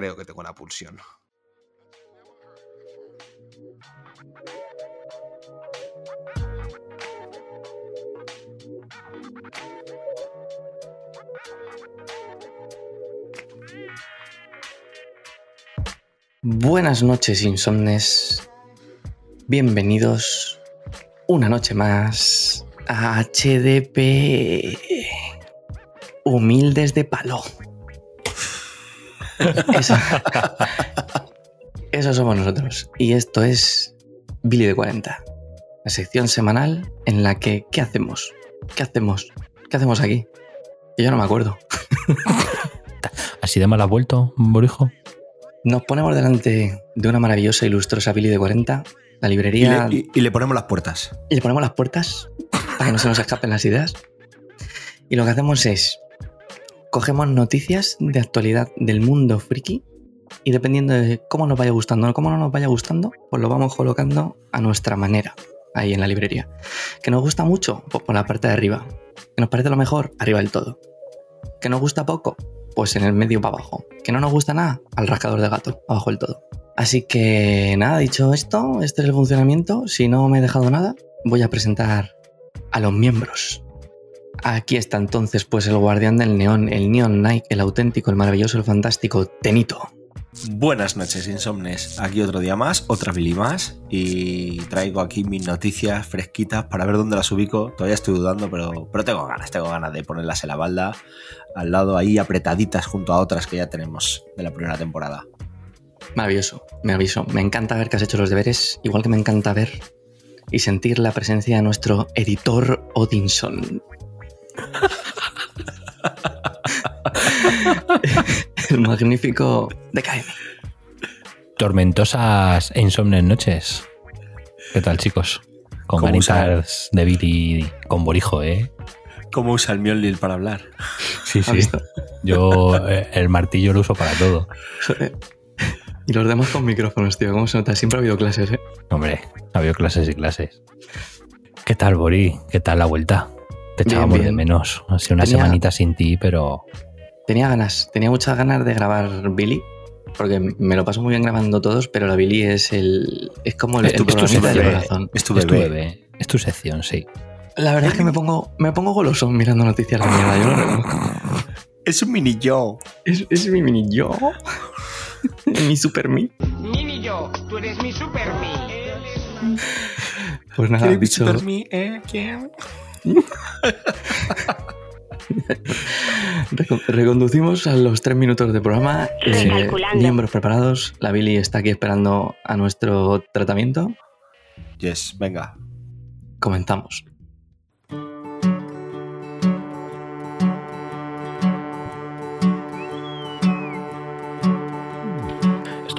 Creo que tengo la pulsión. Buenas noches, insomnes. Bienvenidos una noche más a HDP. Humildes de palo. Eso, eso somos nosotros. Y esto es Billy de 40. La sección semanal en la que ¿qué hacemos? ¿Qué hacemos? ¿Qué hacemos aquí? Que yo no me acuerdo. ¿Así de mal ha vuelto, Borijo? Nos ponemos delante de una maravillosa y lustrosa Billy de 40, la Y librería, le, y- y le ponemos las puertas. y le ponemos las puertas para que no se nos escapen las ideas. Y lo que hacemos es, cogemos noticias de actualidad del mundo friki y dependiendo de cómo nos vaya gustando o cómo no nos vaya gustando, pues lo vamos colocando a nuestra manera ahí en la librería. ¿Que nos gusta mucho? Pues por la parte de arriba. ¿Que nos parece lo mejor? Arriba del todo. ¿Que nos gusta poco? Pues en el medio para abajo. ¿Que no nos gusta nada? Al rascador de gato, abajo del todo. Así que nada, dicho esto, este es el funcionamiento. Si no me he dejado nada, voy a presentar a los miembros. Aquí está entonces pues el guardián del neón, el neon Nike, el auténtico, el maravilloso, el fantástico, Tenito. Buenas noches, insomnes. Aquí otro día más, otra Billy más. Y traigo aquí mis noticias fresquitas para ver dónde las ubico. Todavía estoy dudando, pero, pero tengo ganas, tengo ganas de ponerlas en la balda. Al lado ahí apretaditas junto a otras que ya tenemos de la primera temporada. Maravilloso, maravilloso. Me encanta ver que has hecho los deberes, igual que me encanta ver y sentir la presencia de nuestro editor Odinson. El magnífico DKM. Tormentosas e insomnes noches. ¿Qué tal, chicos? Con ¿Cómo ganitas de Billy con Borijo, ¿eh? ¿Cómo usa el Mjolnir para hablar? Sí, ¿Has sí. Yo eh, el martillo lo uso para todo. Y los demás con micrófonos, tío. ¿Cómo se nota? Siempre ha habido clases, ¿eh? Hombre, ha habido clases y clases. ¿Qué tal, Bori? ¿Qué tal la vuelta? Te Bien, echábamos de bien. menos. Ha sido una Tenía- semanita sin ti, pero Tenía ganas, tenía muchas ganas de grabar Billy, porque me lo paso muy bien grabando todos, pero la Billy es el. es como el, Es tu- el es tu del corazón. Es tu es tu bebé. bebé. Es tu sección, sí. La verdad es que me pongo, me pongo goloso mirando noticias de mierda, yo. Es un mini yo. Es, es mi mini yo. mi super mí. Mini yo, tú eres mi super mí. Pues nada, ¿Quién dicho, super me, eh? ¿Quién? reco- reconducimos a los tres minutos de programa. Eh, miembros preparados. La Billy está aquí esperando a nuestro tratamiento. Yes, venga. Comenzamos.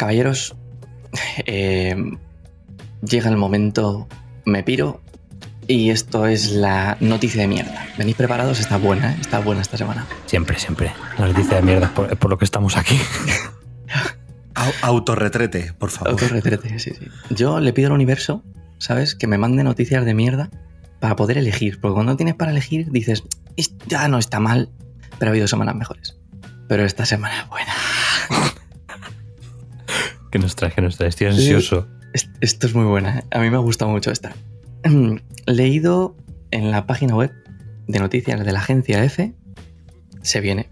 Caballeros, eh, llega el momento, me piro y esto es la noticia de mierda. ¿Venís preparados? Está buena, ¿eh? está buena esta semana. Siempre, siempre. La noticia de mierda es por, es por lo que estamos aquí. Au- Autorretrete, por favor. Autorretrete, sí, sí. Yo le pido al universo, ¿sabes? Que me mande noticias de mierda para poder elegir. Porque cuando tienes para elegir, dices, "Es- ya no está mal, pero ha habido semanas mejores. Pero esta semana es buena. Que nos nos traes. Estoy ansioso. Es- Esto es muy buena, ¿eh? A mí me ha gustado mucho esta. leído en la página web de noticias de la agencia F, se viene.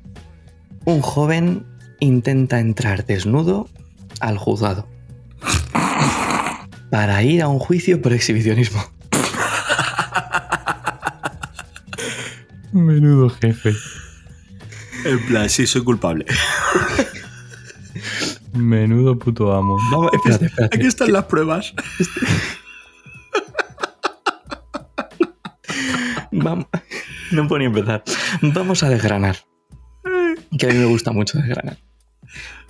Un joven intenta entrar desnudo al juzgado para ir a un juicio por exhibicionismo. Menudo jefe. En plan, sí, soy culpable. Menudo puto amo. Vamos, Espérate, espérate. Aquí están las pruebas. Vamos, no puedo ni empezar. Vamos a desgranar. Que a mí me gusta mucho desgranar.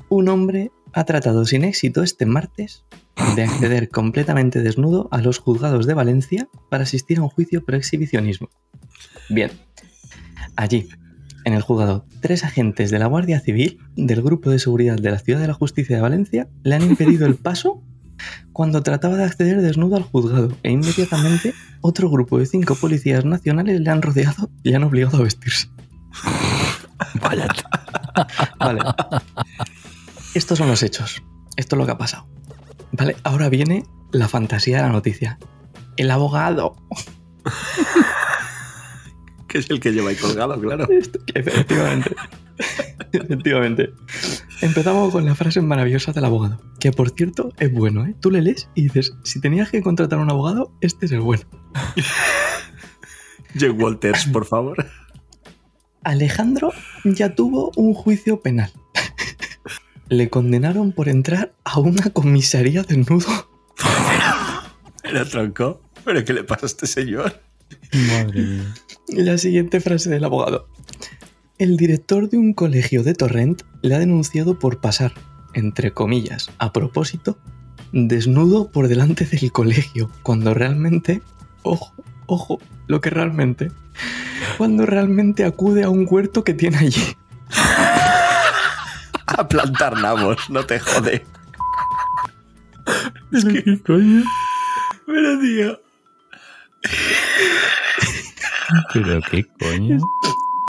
Un hombre ha tratado sin éxito este martes de acceder completamente desnudo a los juzgados de Valencia para asistir a un juicio por exhibicionismo. Bien, allí, en el juzgado, tres agentes de la Guardia Civil del Grupo de Seguridad de la Ciudad de la Justicia de Valencia le han impedido el paso cuando trataba de acceder desnudo al juzgado e inmediatamente otro grupo de cinco policías nacionales le han rodeado y le han obligado a vestirse. Vaya. Vale. Estos son los hechos. Esto es lo que ha pasado. Vale, ahora viene la fantasía de la noticia. El abogado. Que es el que lleva ahí colgado, claro. Efectivamente. Efectivamente. Empezamos con la frase maravillosa del abogado. Que por cierto es bueno, ¿eh? Tú le lees y dices, si tenías que contratar a un abogado, este es el bueno. Jake Walters, por favor. Alejandro ya tuvo un juicio penal. Le condenaron por entrar a una comisaría desnudo. Era tronco. ¿Pero qué le pasa a este señor? Madre mía. La siguiente frase del abogado. El director de un colegio de Torrent le ha denunciado por pasar, entre comillas, a propósito, desnudo por delante del colegio, cuando realmente, ojo, ojo, lo que realmente, cuando realmente acude a un huerto que tiene allí. A plantar nabos, no te jode. ¿Pero qué coño? Pero, tío. ¿Pero qué coño?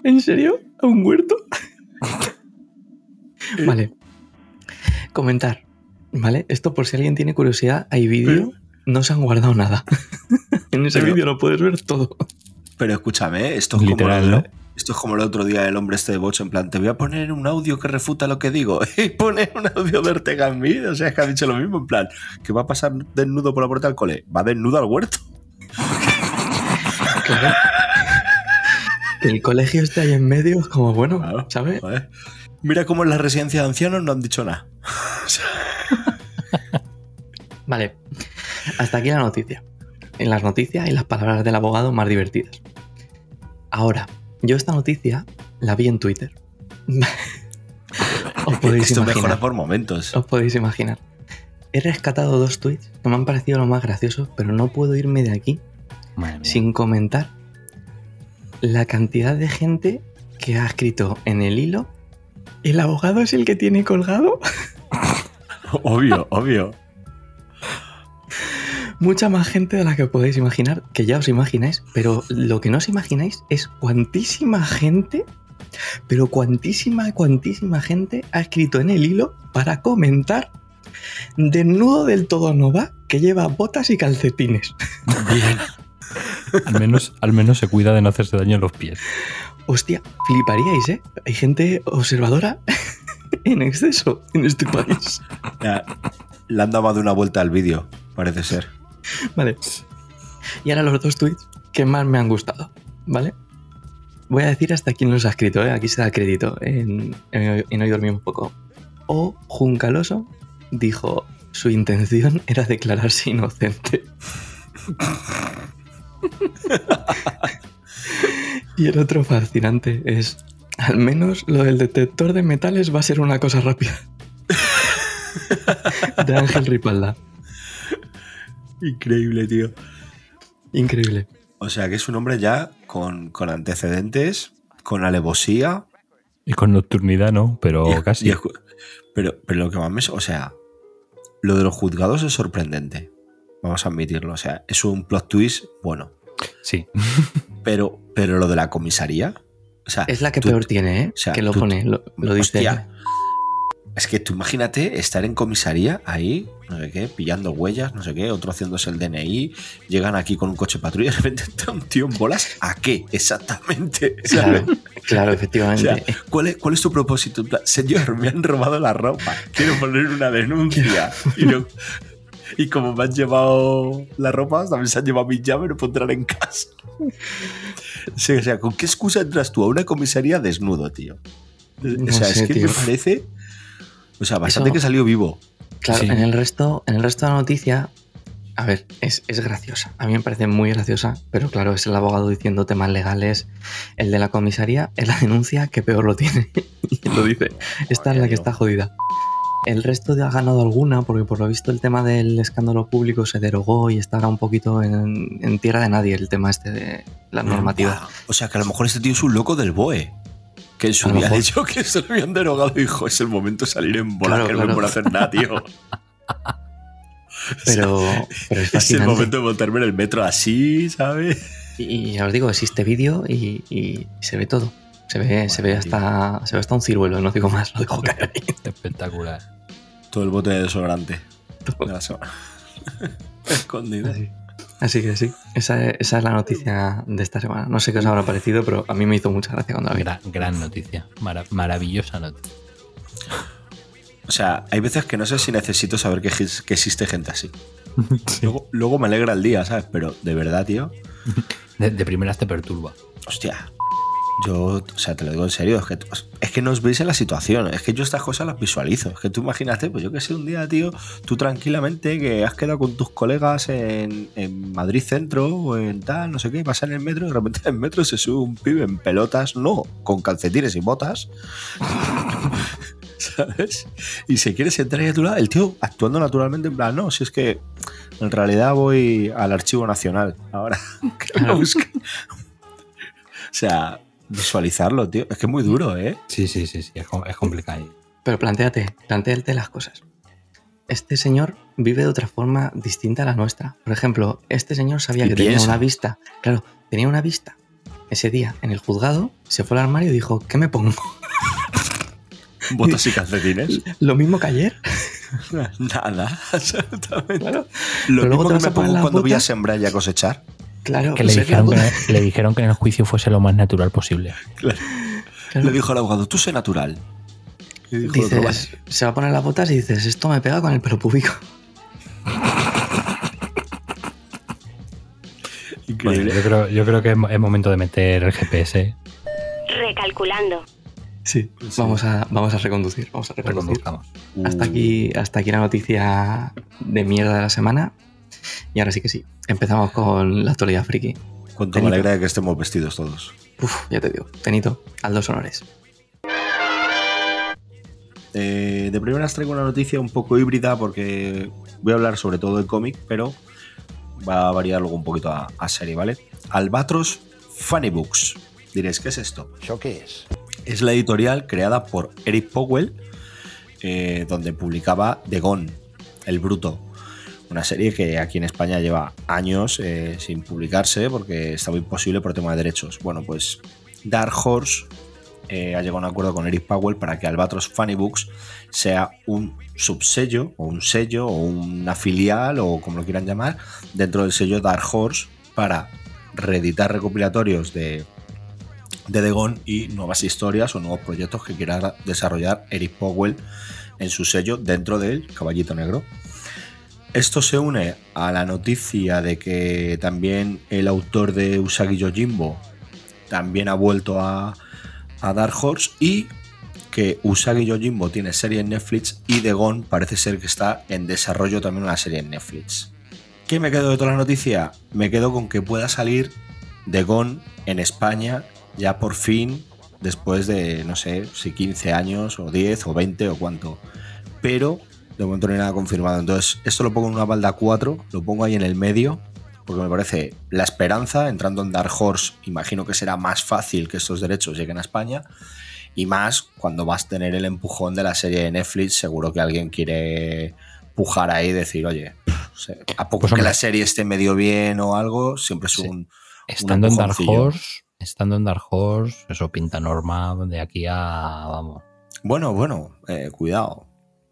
¿En serio? ¿A un huerto? vale. Comentar. ¿Vale? Esto por si alguien tiene curiosidad, hay vídeo, no se han guardado nada. en ese vídeo lo puedes ver todo. Pero escúchame, esto es Literal, como Esto es como el otro día el hombre este de Bocho, en plan, te voy a poner un audio que refuta lo que digo. Y pone un audio de Ortega en mí. O sea, es que ha dicho lo mismo, en plan, que va a pasar desnudo por la puerta del cole. Va desnudo al huerto. Claro. Que el colegio esté ahí en medio es como, bueno, Claro. ¿sabes? Joder. Mira cómo en la residencia de ancianos no han dicho nada. Vale. Hasta aquí la noticia. En las noticias y las palabras del abogado más divertidas. Ahora, yo esta noticia la vi en Twitter. Os podéis Esto mejora imaginar. por momentos. Os podéis imaginar. He rescatado dos tweets que me han parecido lo más graciosos, pero no puedo irme de aquí sin comentar la cantidad de gente que ha escrito en el hilo. ¿El abogado es el que tiene colgado? Obvio, obvio. Mucha más gente de la que podéis imaginar, que ya os imagináis, pero lo que no os imagináis es cuantísima gente, pero cuantísima, cuantísima gente ha escrito en el hilo para comentar desnudo del todo no va, que lleva botas y calcetines. Al menos, al menos se cuida de no hacerse daño en los pies. Hostia, fliparíais, ¿eh? Hay gente observadora en exceso en este país. Ya, le han dado de una vuelta al vídeo, parece ser. Vale. Y ahora los dos tweets que más me han gustado, ¿vale? Voy a decir hasta quién los ha escrito, ¿eh? Aquí se da crédito en, en, en Hoy Dormimos Poco. O Juncaloso dijo, su intención era declararse inocente. y el otro fascinante es, al menos lo del detector de metales va a ser una cosa rápida. de Ángel Ripalda. Increíble, tío. Increíble. O sea que es un hombre ya con, con antecedentes, con alevosía. Y con nocturnidad no, pero y- casi. y pero, pero lo que más me. O sea, lo de los juzgados es sorprendente. Vamos a admitirlo. O sea, es un plot twist bueno. Sí. Pero, pero lo de la comisaría. O sea, Es la que tú- peor tiene, ¿eh? o sea, que lo tú- pone, lo, lo dice. Hostia. Es que tú imagínate estar en comisaría ahí, no sé qué, pillando huellas, no sé qué, otro haciéndose el DNI, llegan aquí con un coche patrulla y de repente está un tío en bolas. ¿A qué exactamente? Claro, claro, O efectivamente. sea, ¿cuál es, ¿cuál es tu propósito? Señor, me han robado la ropa, quiero poner una denuncia. Y, no- y como me han llevado la ropa, también se han llevado mi llave, no puedo entrar en casa. Sí, o sea, ¿con qué excusa entras tú a una comisaría desnudo, tío? No o sea, sé, es que tío. me parece. O sea, bastante Eso- que salió vivo. Claro, Sí. en el resto, en el resto de la noticia, a ver, es, es graciosa. A mí me parece muy graciosa, pero claro, es el abogado diciendo temas legales. El de la comisaría es la denuncia que peor lo tiene. y lo dice. Esta es la que está jodida. El resto de ha ganado alguna, porque por lo visto el tema del escándalo público se derogó y está ahora un poquito en, en tierra de nadie el tema este de la normativa. O sea, que a lo mejor este tío es un loco del BOE. Que en su día ha dicho que se lo habían derogado y dijo, es el momento de salir en bola, Claro, que no me claro. puedo hacer nada, tío. Pero, pero es Es el momento de montarme en el metro así, ¿sabes? Y, y ya os digo, existe vídeo y, y se ve todo. Se ve, se ve hasta. Se ve hasta un ciruelo, no digo más, lo dejo caer ahí. Espectacular. Todo el bote de desodorante de la semana. Escondido. Así, así que sí, esa, es- esa es la noticia de esta semana. No sé qué os habrá parecido, pero a mí me hizo mucha gracia cuando la vi. Gran, gran noticia. Mara- maravillosa noticia. O sea, hay veces que no sé si necesito saber que, que existe gente así. Luego, luego me alegra el día, ¿sabes? Pero de verdad, tío. De, de primeras te perturba. Hostia. Yo, o sea, te lo digo en serio, es que, es que no os veis en la situación, es que yo estas cosas las visualizo. Es que tú imagínate, pues yo que sé, un día, tío, tú tranquilamente que has quedado con tus colegas en, en Madrid Centro o en tal, no sé qué, vas en el metro y de repente en el metro se sube un pibe en pelotas, no, con calcetines y botas. ¿Sabes? Y se quiere sentar ahí a tu lado, el tío actuando naturalmente en plan, no, si es que en realidad voy al Archivo Nacional ahora. que me busque". O sea, visualizarlo, tío. Es que es muy duro, ¿eh? Sí, sí, sí, sí. Es, com- es complicado. Pero planteate, planteate las cosas. Este señor vive de otra forma distinta a la nuestra. Por ejemplo, este señor sabía que tenía una vista. Claro, tenía una vista. Ese día en el juzgado se fue al armario y dijo, ¿qué me pongo? Botas y calcetines. Lo mismo que ayer. Nada, absolutamente. Claro. Lo Pero luego mismo te que me pongo cuando voy a sembrar y a cosechar. Claro, Que le dijeron que, le dijeron que en el juicio fuese lo más natural posible. claro. Le dijo al abogado, tú sé natural. Dijo el otro, Dices, se va a poner las botas y dices, esto me pega con el pelo. Bueno, Increíble. yo, creo, yo creo que es mo- es momento de meter el GPS. Recalculando. Sí. Sí. Vamos, a, vamos a reconducir. Vamos a reconducir. Hasta Uh, aquí, hasta aquí la noticia de mierda de la semana. Y ahora sí que sí. Empezamos con la actualidad friki. Cuánto me Benito. alegra de que estemos vestidos todos. Uf, ya te digo. Tenito, haz los honores. Eh, de primeras traigo una noticia un poco híbrida porque voy a hablar sobre todo de cómic, pero va a variar luego un poquito a, a serie, ¿vale? Albatros Funny Books. Diréis, ¿qué es esto? ¿Eso qué es? Es la editorial creada por Eric Powell, eh, donde publicaba The Gone, El Bruto. Una serie que aquí en España lleva años eh, sin publicarse porque estaba imposible por tema de derechos. Bueno, pues Dark Horse eh, ha llegado a un acuerdo con Eric Powell para que Albatros Funny Books sea un subsello o un sello o una filial o como lo quieran llamar dentro del sello Dark Horse para reeditar recopilatorios de, de Degon y nuevas historias o nuevos proyectos que quiera desarrollar Eric Powell en su sello dentro del Caballito Negro. Esto se une a la noticia de que también el autor de Usagi Yojimbo también ha vuelto a, a Dark Horse y que Usagi Yojimbo tiene serie en Netflix y Degon parece ser que está en desarrollo también una serie en Netflix. ¿Qué me quedo de toda la noticia? Me quedo con que pueda salir Degon en España ya por fin después de no sé si 15 años o 10 o 20 o cuánto. Pero de momento no hay nada confirmado. Entonces, esto lo pongo en una balda 4, lo pongo ahí en el medio, porque me parece la esperanza, entrando en Dark Horse, imagino que será más fácil que estos derechos lleguen a España. Y más cuando vas a tener el empujón de la serie de Netflix, seguro que alguien quiere pujar ahí y decir, oye, a poco Pues, que la serie esté medio bien o algo, siempre es Sí. un... Estando en Dark. Horse, estando en Dark Horse, eso pinta norma de aquí a, vamos, Bueno, bueno, eh, cuidado.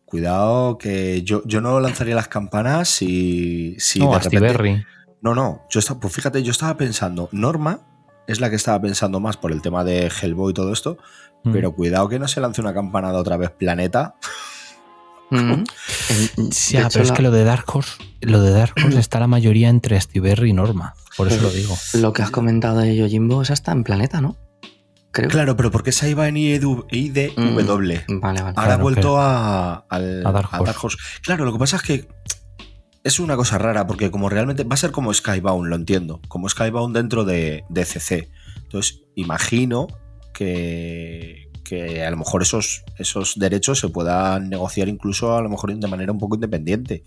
Cuidado que yo, yo no lanzaría las campanas si, si no, de a repente... Berry. No, no, yo estaba, pues fíjate, yo estaba pensando, Norma es la que estaba pensando más por el tema de Hellboy y todo esto, Mm. pero cuidado que no se lance una campanada otra vez Planeta. Mm. Sí, ah, hecho, pero es la- que lo de Dark Horse, lo de Dark Horse está la mayoría entre Berry y Norma. Por eso lo digo. Lo que has comentado de Yojimbo es hasta en Planeta, ¿no? Creo. Claro, pero porque esa iba en IDW. Mm, Vale, vale. Ahora ha vuelto a, al- A Dark a Horse. Horse. Claro, lo que pasa es que es una cosa rara, porque como realmente va a ser como Skybound, lo entiendo, como Skybound dentro de, de CC. Entonces, imagino que, que a lo mejor esos, esos derechos se puedan negociar incluso a lo mejor de manera un poco independiente.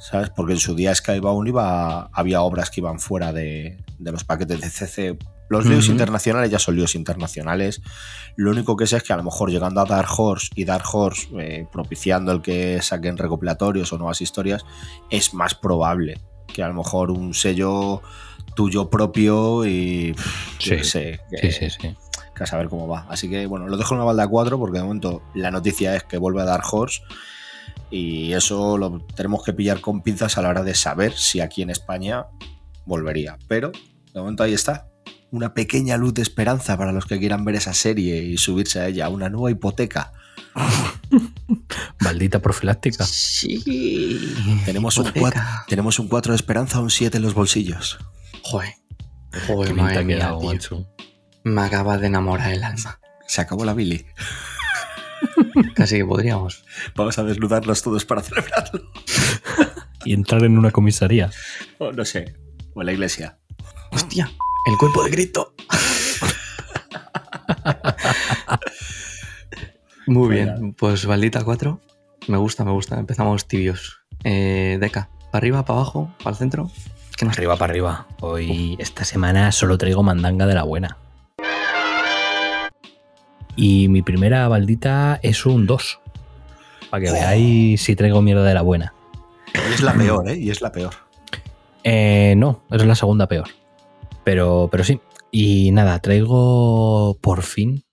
¿Sabes? Porque en su día Skybound iba, había obras que iban fuera de, de los paquetes de CC. Los líos internacionales ya son líos internacionales. Lo único que sé es que a lo mejor llegando a Dark Horse y Dark Horse eh, propiciando el que saquen recopilatorios o nuevas historias, es más probable que a lo mejor un sello tuyo propio y pff, Sí. sé, Sí, que, sí, sí. que a saber cómo va. Así que bueno, lo dejo en una balda 4 porque de momento la noticia es que vuelve a Dark Horse y eso lo tenemos que pillar con pinzas a la hora de saber si aquí en España volvería. Pero de momento ahí está. Una pequeña luz de esperanza para los que quieran ver esa serie y subirse a ella. Una nueva hipoteca. Maldita profiláctica. Sí. Tenemos un. 4, tenemos un 4 de esperanza, un 7 en los bolsillos. Joder. Joder, Qué madre mía, tío. Me acaba de enamorar el alma. Se acabó la Billy. Casi que podríamos. Vamos a desnudarnos todos para celebrarlo. Y entrar en una comisaría. O no sé. O en la iglesia. Hostia, el cuerpo de Cristo. Muy bien, pues Baldita 4. Me gusta, me gusta. Empezamos tibios. Eh, Deca, ¿para arriba, para abajo, para el centro? ¿Qué nos Arriba para arriba. Hoy, esta semana, solo traigo mandanga de la buena. Y mi primera baldita es un 2. Para que veáis si traigo mierda de la buena. Es la peor, ¿eh? Y es la peor. Eh, no, es la segunda peor. Pero, pero sí. Y nada, traigo por fin,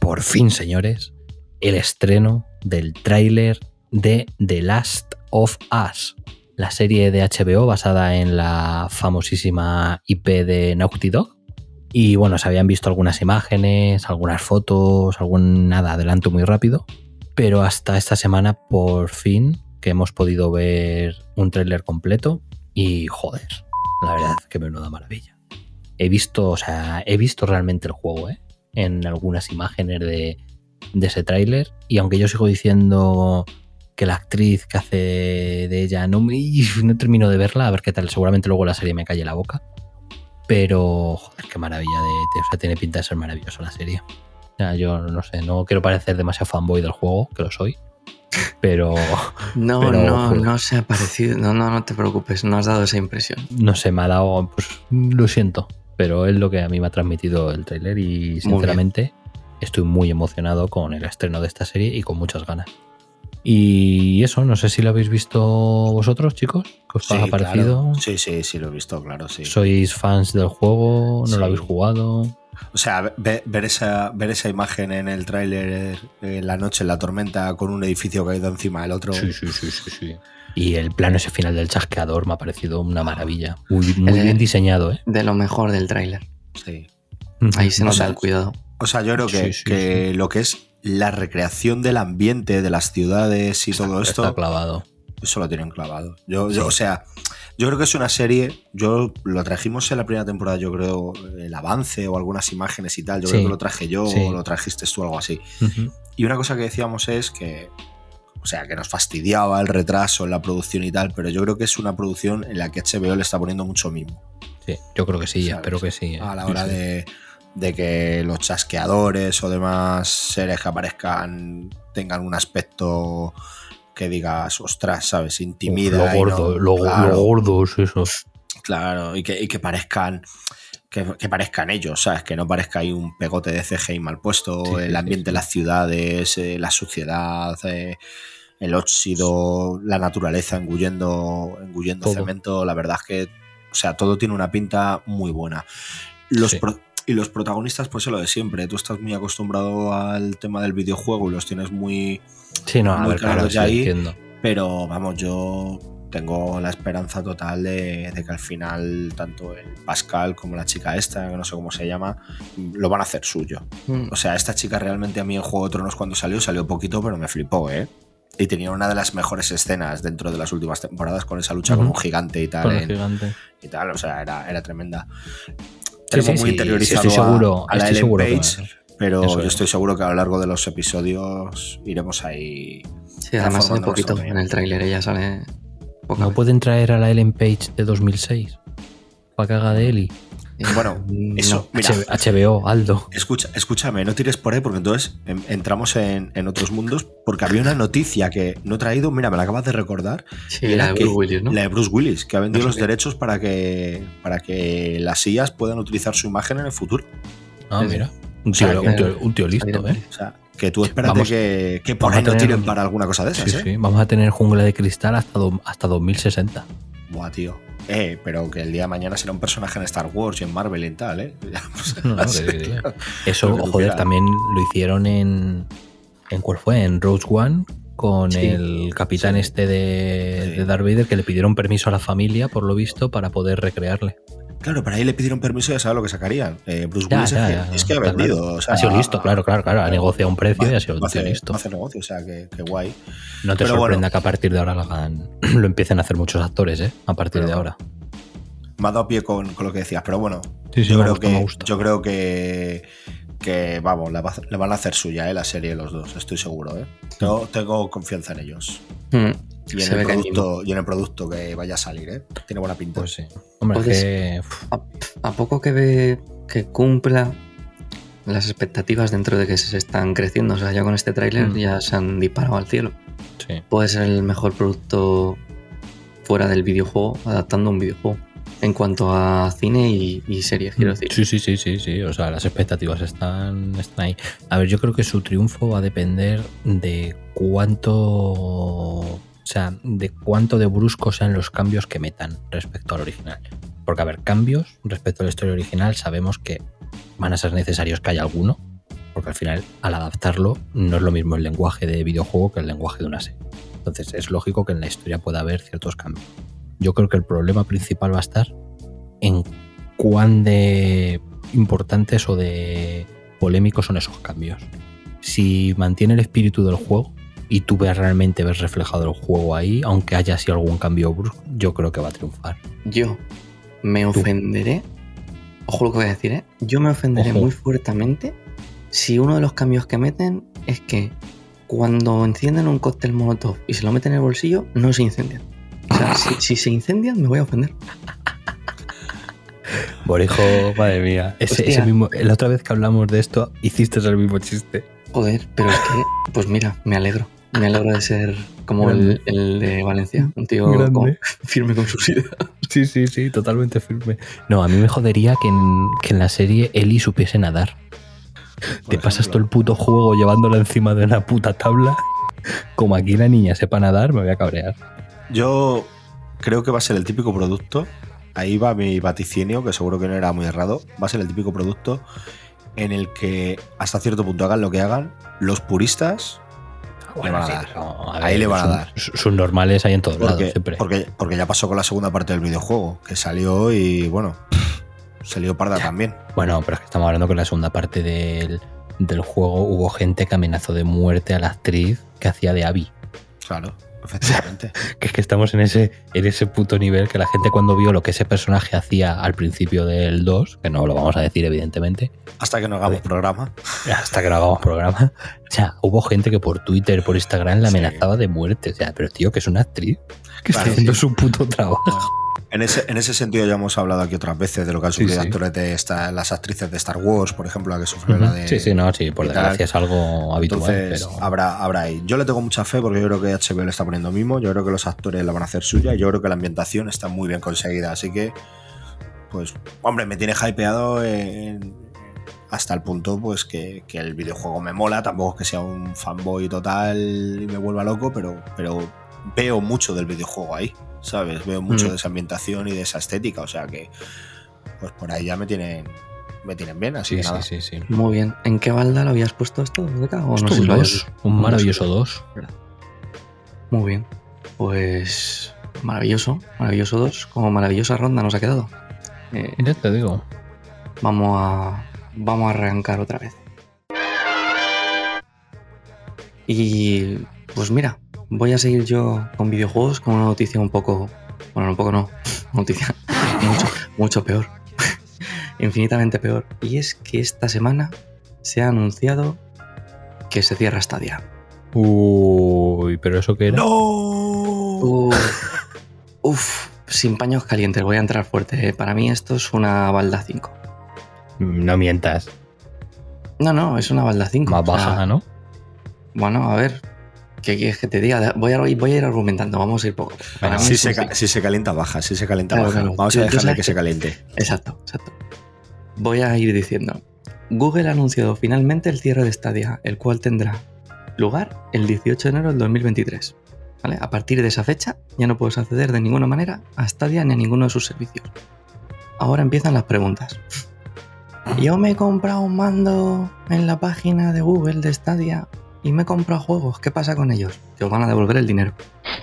por fin, señores, el estreno del tráiler de The Last of Us, la serie de HBO basada en la famosísima IP de Naughty Dog. Y bueno, se habían visto algunas imágenes, algunas fotos, algún nada, adelanto muy rápido. Pero hasta esta semana, por fin, que hemos podido ver un tráiler completo. Y joder, la verdad que menuda maravilla. He visto, o sea, he visto realmente el juego, ¿eh? En algunas imágenes de, de ese tráiler. Y aunque yo sigo diciendo que la actriz que hace de ella no, me, no termino de verla, a ver qué tal. Seguramente luego la serie me calle la boca. Pero, joder, qué maravilla de. de- o sea, tiene pinta de ser maravillosa la serie. Sea, yo no sé, no quiero parecer demasiado fanboy del juego, que lo soy. Pero No, Pero, no, joder. no se ha parecido. No, no, no te preocupes, no has dado esa impresión. no sé, me ha dado. Pues lo siento. Pero es lo que a mí me ha transmitido el tráiler. Y sinceramente, estoy muy emocionado con el estreno de esta serie y con muchas ganas. Y eso, no sé si lo habéis visto vosotros, chicos. ¿Qué os ha parecido? claro. Sí, sí, sí, lo he visto, claro, sí. ¿Sois fans del juego? ¿No Sí. lo habéis jugado? O sea, ve- ver esa, ver esa imagen en el tráiler eh, en la noche, en la tormenta, con un edificio caído encima del otro. Sí, sí, sí, sí, sí. Y el plano ese final del chasqueador me ha parecido una maravilla. Muy, muy bien diseñado, ¿eh? De lo mejor del tráiler. Sí. Ahí se O nota sea, el cuidado. O sea, yo creo que, Sí, sí, que lo que es la recreación del ambiente, de las ciudades y todo esto, Está clavado. eso lo tienen clavado. Yo, yo- o sea, yo creo que es una serie. Yo lo trajimos en la primera temporada, yo creo, el avance o algunas imágenes y tal. Yo Sí. creo que lo traje yo Sí. o lo trajiste tú, algo así. Y una cosa que decíamos es que, o sea, que nos fastidiaba el retraso en la producción y tal, pero yo creo que es una producción en la que HBO le está poniendo mucho mimo. Sí, yo creo que sí, ¿Sabes? espero que sí. ¿eh? A la hora sí. de, de que los chasqueadores o demás seres que aparezcan tengan un aspecto que digas, ostras, ¿sabes? Intimida. Lo no- gordo, lo, claro, lo gordos, eso. Claro, y que, y que parezcan. Que, que parezcan ellos, ¿sabes? Que no parezca ahí un pegote de CGI mal puesto, Sí, el ambiente de las ciudades, eh, la suciedad, eh, el óxido, la naturaleza engullendo, engullendo Todo. cemento. La verdad es que, o sea, todo tiene una pinta muy buena. Los, Sí. pro- Y los protagonistas, pues es lo de siempre. Tú estás muy acostumbrado al tema del videojuego y los tienes muy. Sí, no, a Muy ver, claro, ya ahí. entiendo. Pero vamos, yo tengo la esperanza total de, de que al final, tanto el Pascal como la chica esta, que no sé cómo se llama, lo van a hacer suyo. Mm. O sea, esta chica realmente a mí en Juego de Tronos cuando salió, salió poquito, pero me flipó, ¿eh? Y tenía una de las mejores escenas dentro de las últimas temporadas con esa lucha con un gigante y tal. En- gigante. y tal, o sea, era, era tremenda. Sí, Tengo sí, muy sí, interiorizado estoy seguro, a, la estoy seguro Page, pero yo es. estoy seguro que a lo largo de los episodios iremos ahí. Sí, además sale poquito. también. En el tráiler ella sale poca ¿No vez. pueden traer a la Ellen Page de 2006? Para que haga de Eli. Bueno, Mm, eso, no. mira, HBO, Aldo. escucha, escúchame, no tires por ahí porque entonces entramos en, en otros mundos porque había una noticia que no he traído, mira, me la acabas de recordar, Sí, era la de que- Bruce Willis, ¿no? la de Bruce Willis, que ha vendido No los derechos para que, para que las sillas puedan utilizar su imagen en el futuro. Ah, Sí, mira. Un O sea, tío, que- un tío- un tío listo, ¿eh? O sea, que tú espérate Vamos- que, que por ahí no tiren para alguna cosa de esas, Sí, ¿eh? sí. Vamos a tener jungla de cristal hasta, do- hasta 2060. Buah, tío. Eh, pero que el día de mañana será un personaje en Star Wars y en Marvel y tal, ¿eh? No, no, que- Eso, joder, también lo hicieron en. ¿En cuál fue? En Rogue One con Sí. el capitán Sí. este de, de Darth Vader que le pidieron permiso a la familia, por lo visto, para poder recrearle. Claro, pero ahí le pidieron permiso y ya sabes lo que sacarían. Eh, Bruce Ya, Willis ya, es, que, ya, es que ha vendido. claro. o sea, ha sido listo, claro, claro, claro. Ha negociado un precio y ha sido hacer- listo. hacer negocio, o sea, que, que guay. No te Pero sorprenda bueno. que a partir de ahora lo, hagan, lo empiecen a hacer muchos actores, ¿eh? A partir Pero de ahora. Me ha dado pie con, con lo que decías, pero bueno, Sí, sí, yo, me creo gusta, que, yo creo que, que vamos, va- le van a hacer suya, ¿eh? La serie los dos, estoy seguro, ¿eh? Tengo, tengo confianza en ellos. Mm. Y en, el producto, y en el producto que vaya a salir, ¿eh? Tiene buena pinta. Pues sí. Hombre, que. A, a poco que ve que cumpla las expectativas dentro de que se están creciendo, o sea, ya con este tráiler Mm. ya se han disparado al cielo. sí. Puede ser el mejor producto fuera del videojuego, adaptando un videojuego. En cuanto a cine y, y series, quiero decir. Mm, Sí, sí, sí, sí, sí. O sea, las expectativas están, están ahí. A ver, yo creo que su triunfo va a depender de cuánto. O sea, de cuánto de brusco sean los cambios que metan respecto al original. Porque, a ver, cambios respecto a la historia original sabemos que van a ser necesarios que haya alguno. Porque al final, al adaptarlo, no es lo mismo el lenguaje de videojuego que el lenguaje de una serie. Entonces, es lógico que en la historia pueda haber ciertos cambios. Yo creo que el problema principal va a estar en cuán de importantes o de polémicos son esos cambios. Si mantiene el espíritu del juego y tú ves realmente ves reflejado el juego ahí, aunque haya así algún cambio brusco, yo creo que va a triunfar. Yo me ofenderé. Ojo lo que voy a decir, ¿eh? Yo me ofenderé Ojo. muy fuertemente si uno de los cambios que meten es que cuando encienden un cóctel molotov y se lo meten en el bolsillo, no se incendian. O sea, si, si se incendian, me voy a ofender. Borijo, madre mía. Ese, ese mismo, la otra vez que hablamos de esto, hiciste el mismo chiste. Joder, pero es que, pues mira, me alegro. Me alegro de ser como el, el de Valencia, un tío como firme con sus ideas. Sí, sí, sí, totalmente firme. No, a mí me jodería que en, que en la serie Eli supiese nadar. Te pasas todo el puto juego llevándola encima de una puta tabla. Como aquí la niña sepa nadar, me voy a cabrear. Yo creo que va a ser el típico producto. Ahí va mi vaticinio, que seguro que no era muy errado. Va a ser el típico producto en el que hasta cierto punto hagan lo que hagan, los puristas le van a sí, pero, a Ahí ver, le van a dar. Sus normales hay en todos lados, Porque, siempre. porque, porque ya pasó con la segunda parte del videojuego, que salió y bueno, salió parda también. Bueno, pero es que estamos hablando que en la segunda parte del, del juego hubo gente que amenazó de muerte a la actriz que hacía de Abby. Claro, efectivamente. Que es que estamos en ese, en ese puto nivel que la gente cuando vio lo que ese personaje hacía al principio del 2, que no lo vamos a decir evidentemente, Hasta que no hagamos programa. hasta que no hagamos programa, o sea, hubo gente que por Twitter, por Instagram Sí. amenazaba de muerte. O sea, pero tío, que es una actriz que Claro, está haciendo sí. su puto trabajo. En ese, en ese sentido ya hemos hablado aquí otras veces de lo que han sufrido sí. actores de esta- las actrices de Star Wars, por ejemplo, la que sufrió la de... sí, sí, no, sí, por desgracia es algo habitual. Entonces pero... habrá, habrá ahí. Yo le tengo mucha fe porque yo creo que HBO le está poniendo mimo, yo creo que los actores la van a hacer suya y yo creo que la ambientación está muy bien conseguida. Así que, pues, hombre, me tiene hypeado en- hasta el punto pues que, que el videojuego me mola. Tampoco es que sea un fanboy total y me vuelva loco, pero, pero veo mucho del videojuego ahí, ¿sabes? Veo mucho Mm. de esa ambientación y de esa estética. O sea que, pues por ahí ya me tienen, me tienen bien, así Sí, que sí, nada. sí, sí. Muy bien. ¿En qué balda lo habías puesto esto? ¿O no Esto si un 2, un maravilloso 2. Muy bien. Pues maravilloso, maravilloso 2. Como maravillosa ronda nos ha quedado. Eh, Ya te digo. vamos a vamos a arrancar otra vez. Y pues mira, voy a seguir yo con videojuegos con una noticia un poco, bueno, un poco no, noticia mucho, mucho peor, infinitamente peor. Y es que esta semana se ha anunciado que se cierra Stadia. Uy, pero eso que era. ¡No! Uf, uf, sin paños calientes, voy a entrar fuerte. ¿eh? Para mí esto es una balda 5. No mientas. No, no, es una balda 5. Más o sea, baja, ¿no? Bueno, a ver. ¿Qué quieres que te diga? Voy a, voy a ir argumentando, vamos a ir poco. Si se, si se calienta, baja. Si se calienta, Claro, baja. claro. Vamos a dejarle que que- se caliente. Exacto, exacto. Voy a ir diciendo. Google ha anunciado finalmente el cierre de Stadia, el cual tendrá lugar el 18 de enero del 2023. ¿Vale? A partir de esa fecha ya no puedes acceder de ninguna manera a Stadia ni a ninguno de sus servicios. Ahora empiezan las preguntas. Yo me he comprado un mando en la página de Google de Stadia y me he comprado juegos. ¿Qué pasa con ellos? Que os van a devolver el dinero.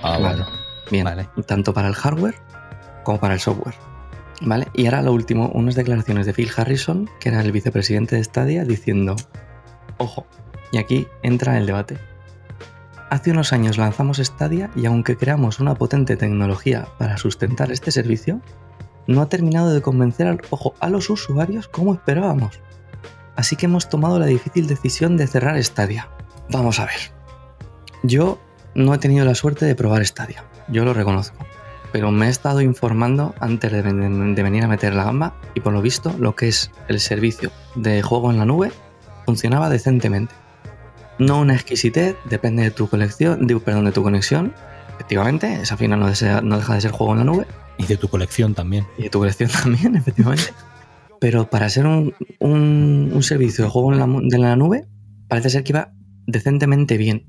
Ah, Vale. Bien, Vale. tanto para el hardware como para el software. ¿Vale? Y ahora lo último, unas declaraciones de Phil Harrison, que era el vicepresidente de Stadia, diciendo, ojo, y aquí entra el debate. Hace unos años lanzamos Stadia y aunque creamos una potente tecnología para sustentar este servicio, no ha terminado de convencer al, ojo, a los usuarios como esperábamos. Así que hemos tomado la difícil decisión de cerrar Stadia. Vamos a ver. Yo no he tenido la suerte de probar Stadia, yo lo reconozco. Pero me he estado informando antes de, ven- de venir a meter la gamba y por lo visto lo que es el servicio de juego en la nube funcionaba decentemente. No una exquisitez, depende de tu colección, de, de tu conexión. Efectivamente, esa final no deja de ser juego en la nube Y de tu colección también. y de tu colección también, efectivamente. Pero para ser un, un- servicio de juego en la, de la nube, parece ser que iba decentemente bien.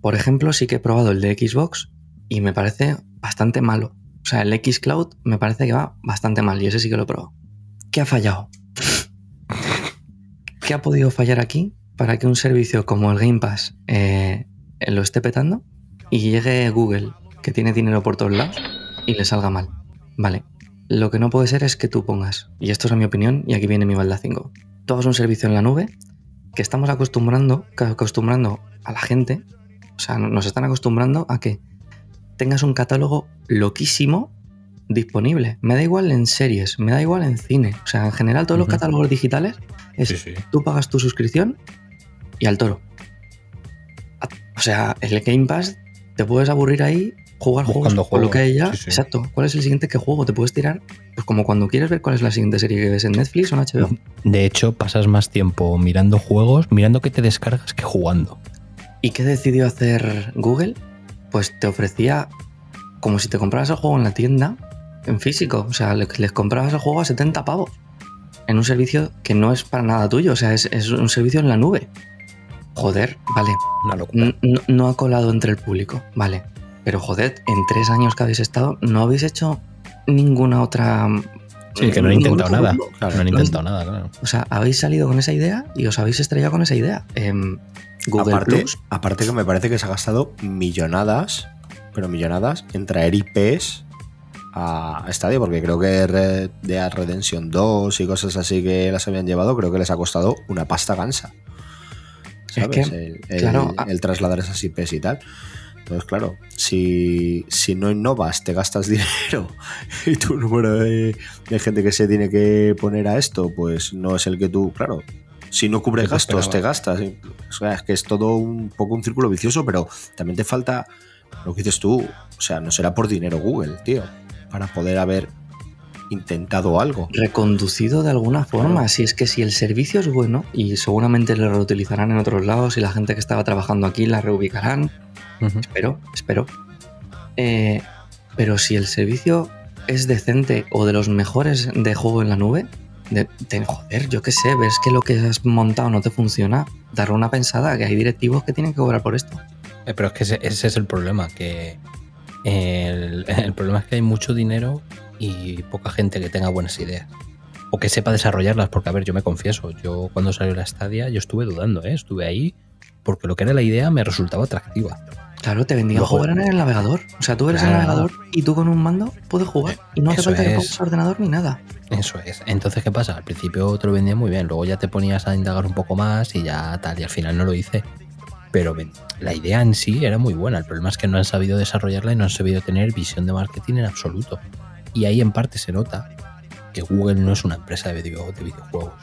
Por ejemplo, sí que he probado el de Xbox y me parece bastante malo. O sea, el X Cloud me parece que va bastante mal y ese sí que lo he probado. ¿Qué ha fallado? ¿Qué ha podido fallar aquí para que un servicio como el Game Pass eh, lo esté petando y llegue Google, que tiene dinero por todos lados, y le salga mal? Vale, lo que no puede ser es que tú pongas, y esto es mi opinión, y aquí viene mi balda 5, tú hagas un servicio en la nube que estamos acostumbrando, acostumbrando a la gente, o sea, nos están acostumbrando a que tengas un catálogo loquísimo disponible. Me da igual en series, me da igual en cine. O sea, en general todos los catálogos digitales es Sí, sí. tú pagas tu suscripción y al toro. A- O sea, el Game Pass te puedes aburrir ahí, jugar Buscando juegos por lo que hay ya. sí, sí. Exacto. ¿Cuál es el siguiente que juego? Te puedes tirar, pues como cuando quieres ver cuál es la siguiente serie que ves en Netflix o en HBO. De hecho, pasas más tiempo mirando juegos, mirando que te descargas que jugando. ¿Y qué decidió hacer Google? Pues te ofrecía como si te compraras el juego en la tienda, en físico. O sea, le- les comprabas el juego a 70 pavos. En un servicio que no es para nada tuyo. O sea, es, es un servicio en la nube. Joder, vale. Una locura. no ha colado entre el público, vale. Pero joder, en tres años que habéis estado, no habéis hecho ninguna otra. Sí, que no han intentado nada. grupo. No han no intentado nada, claro. O sea, habéis salido con esa idea y os habéis estrellado con esa idea. Em, Google aparte, Plus. aparte que me parece que se ha gastado millonadas, pero millonadas, en traer IPs a Stadia, porque creo que Red Dead Redemption 2 y cosas así que las habían llevado, creo que les ha costado una pasta gansa. Es ¿Sabes? que, el, el- claro, a- el trasladar esas IPs y tal. Entonces, claro, si, si no innovas, te gastas dinero y tu número de, de gente que se tiene que poner a esto, pues no es el que tú, claro. Si no cubres gastos, te gastas. O sea, es que es todo un poco un círculo vicioso, pero también te falta lo que dices tú. O sea, no será por dinero Google, tío, para poder haber intentado algo. reconducido de alguna forma. Si es que si el servicio es bueno y seguramente lo reutilizarán en otros lados y la gente que estaba trabajando aquí la reubicarán, Espero, espero. Eh, pero si el servicio es decente o de los mejores de juego en la nube, de, de- joder, yo qué sé, ves que lo que has montado no te funciona, darle una pensada, que hay directivos que tienen que cobrar por esto. Eh, Pero es que ese, ese es el problema, que el, el problema es que hay mucho dinero y poca gente que tenga buenas ideas. o que sepa desarrollarlas, porque a ver, yo me confieso, yo cuando salió la Stadia, yo estuve dudando, ¿eh? estuve ahí porque lo que era la idea me resultaba atractiva. Claro, te vendían Luego- jugar en el navegador. O sea, tú eres Claro. el navegador y tú con un mando puedes jugar. Y no hace falta que pongas ordenador ni nada. Eso es. Entonces, ¿qué pasa? Al principio te lo vendía muy bien, luego ya te ponías a indagar un poco más y ya tal, y al final no lo hice. Pero la idea en sí era muy buena. El problema es que no han sabido desarrollarla y no han sabido tener visión de marketing en absoluto. Y ahí en parte se nota que Google no es una empresa de, video- de videojuegos.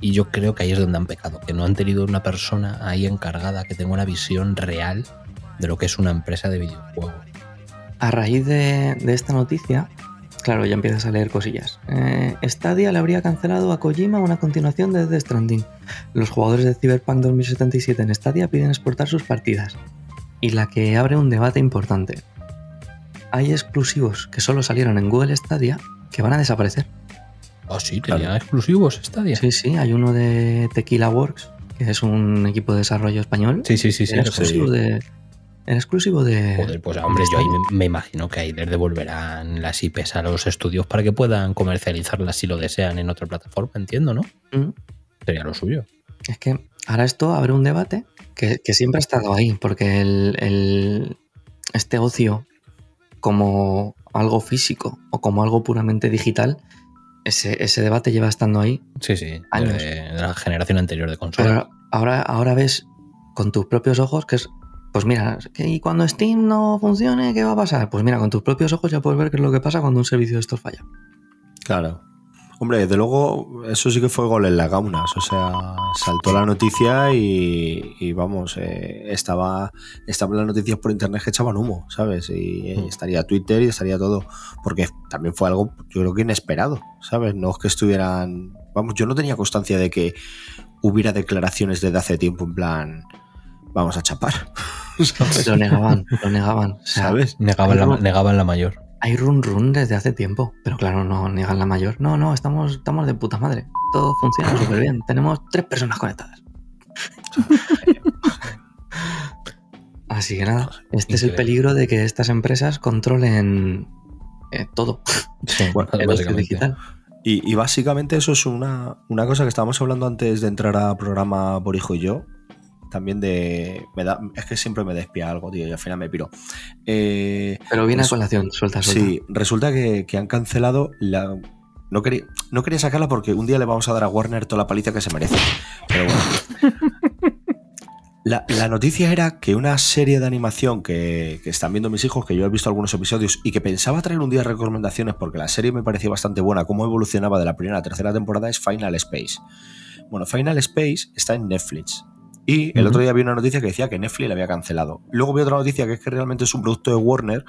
Y yo creo que ahí es donde han pecado, que no han tenido una persona ahí encargada que tenga una visión real de lo que es una empresa de videojuegos. A raíz de, de esta noticia, claro, ya empiezas a leer cosillas. Eh, Stadia le habría cancelado a Kojima una continuación de Death Stranding. Los jugadores de Cyberpunk 2077 en Stadia piden exportar sus partidas. Y la que abre un debate importante. Hay exclusivos que solo salieron en Google Stadia que van a desaparecer. Ah, sí, tenía exclusivos Stadia. Sí, sí, hay uno de Tequila Works, que es un equipo de desarrollo español. Sí, sí, sí, sí. exclusivo de. Era exclusivo de. Joder, pues hombre, yo ahí me, me imagino que ahí les devolverán las IPs a los estudios para que puedan comercializarlas si lo desean en otra plataforma, entiendo, ¿no? Mm. Sería lo suyo. Es que ahora esto abre un debate que, que siempre ha estado ahí, porque el, el- este ocio como algo físico o como algo puramente digital, ese, ese debate lleva estando ahí. Sí, sí. Años. De, de la generación anterior de consola. Pero ahora, ahora ves con tus propios ojos que es, pues mira, y cuando Steam no funcione, ¿qué va a pasar? Pues mira, con tus propios ojos ya puedes ver qué es lo que pasa cuando un servicio de estos falla. Claro. Hombre, desde luego, eso sí que fue gol en las gaunas. O sea, saltó la noticia y, y vamos, eh, estaba, estaban las noticias por internet que echaban humo, ¿sabes? Y eh, Mm. estaría Twitter y estaría todo. Porque también fue algo, yo creo que inesperado, ¿sabes? No es que estuvieran. Vamos, yo no tenía constancia de que hubiera declaraciones desde hace tiempo en plan. Vamos a chapar. ¿sabes? Lo negaban, lo negaban. O sea, ¿Sabes? Negaban, la, Pero- negaban la mayor. Hay run run desde hace tiempo, pero claro, no niegan la mayor. No, no, estamos, estamos de puta madre. Todo funciona súper bien. Tenemos tres personas conectadas. Así que nada, este es el peligro de que estas empresas controlen eh, todo. Sí, Bueno, el ocio básicamente. digital. Y, y básicamente eso es una, una cosa que estábamos hablando antes de entrar a programa por hijo y yo. También de. Me da, es que siempre me despía algo, tío, y al final me piro. Eh, Pero viene a colación, suelta, suelta. sí, resulta que, que han cancelado la. No quería, no quería sacarla porque un día le vamos a dar a Warner toda la paliza que se merece. Pero bueno. La, la noticia era que una serie de animación que, que están viendo mis hijos, que yo he visto algunos episodios y que pensaba traer un día recomendaciones porque la serie me parecía bastante buena, cómo evolucionaba de la primera a la tercera temporada, es Final Space. Bueno, Final Space está en Netflix. Y el otro día vi una noticia que decía que Netflix la había cancelado. Luego vi otra noticia que es que realmente es un producto de Warner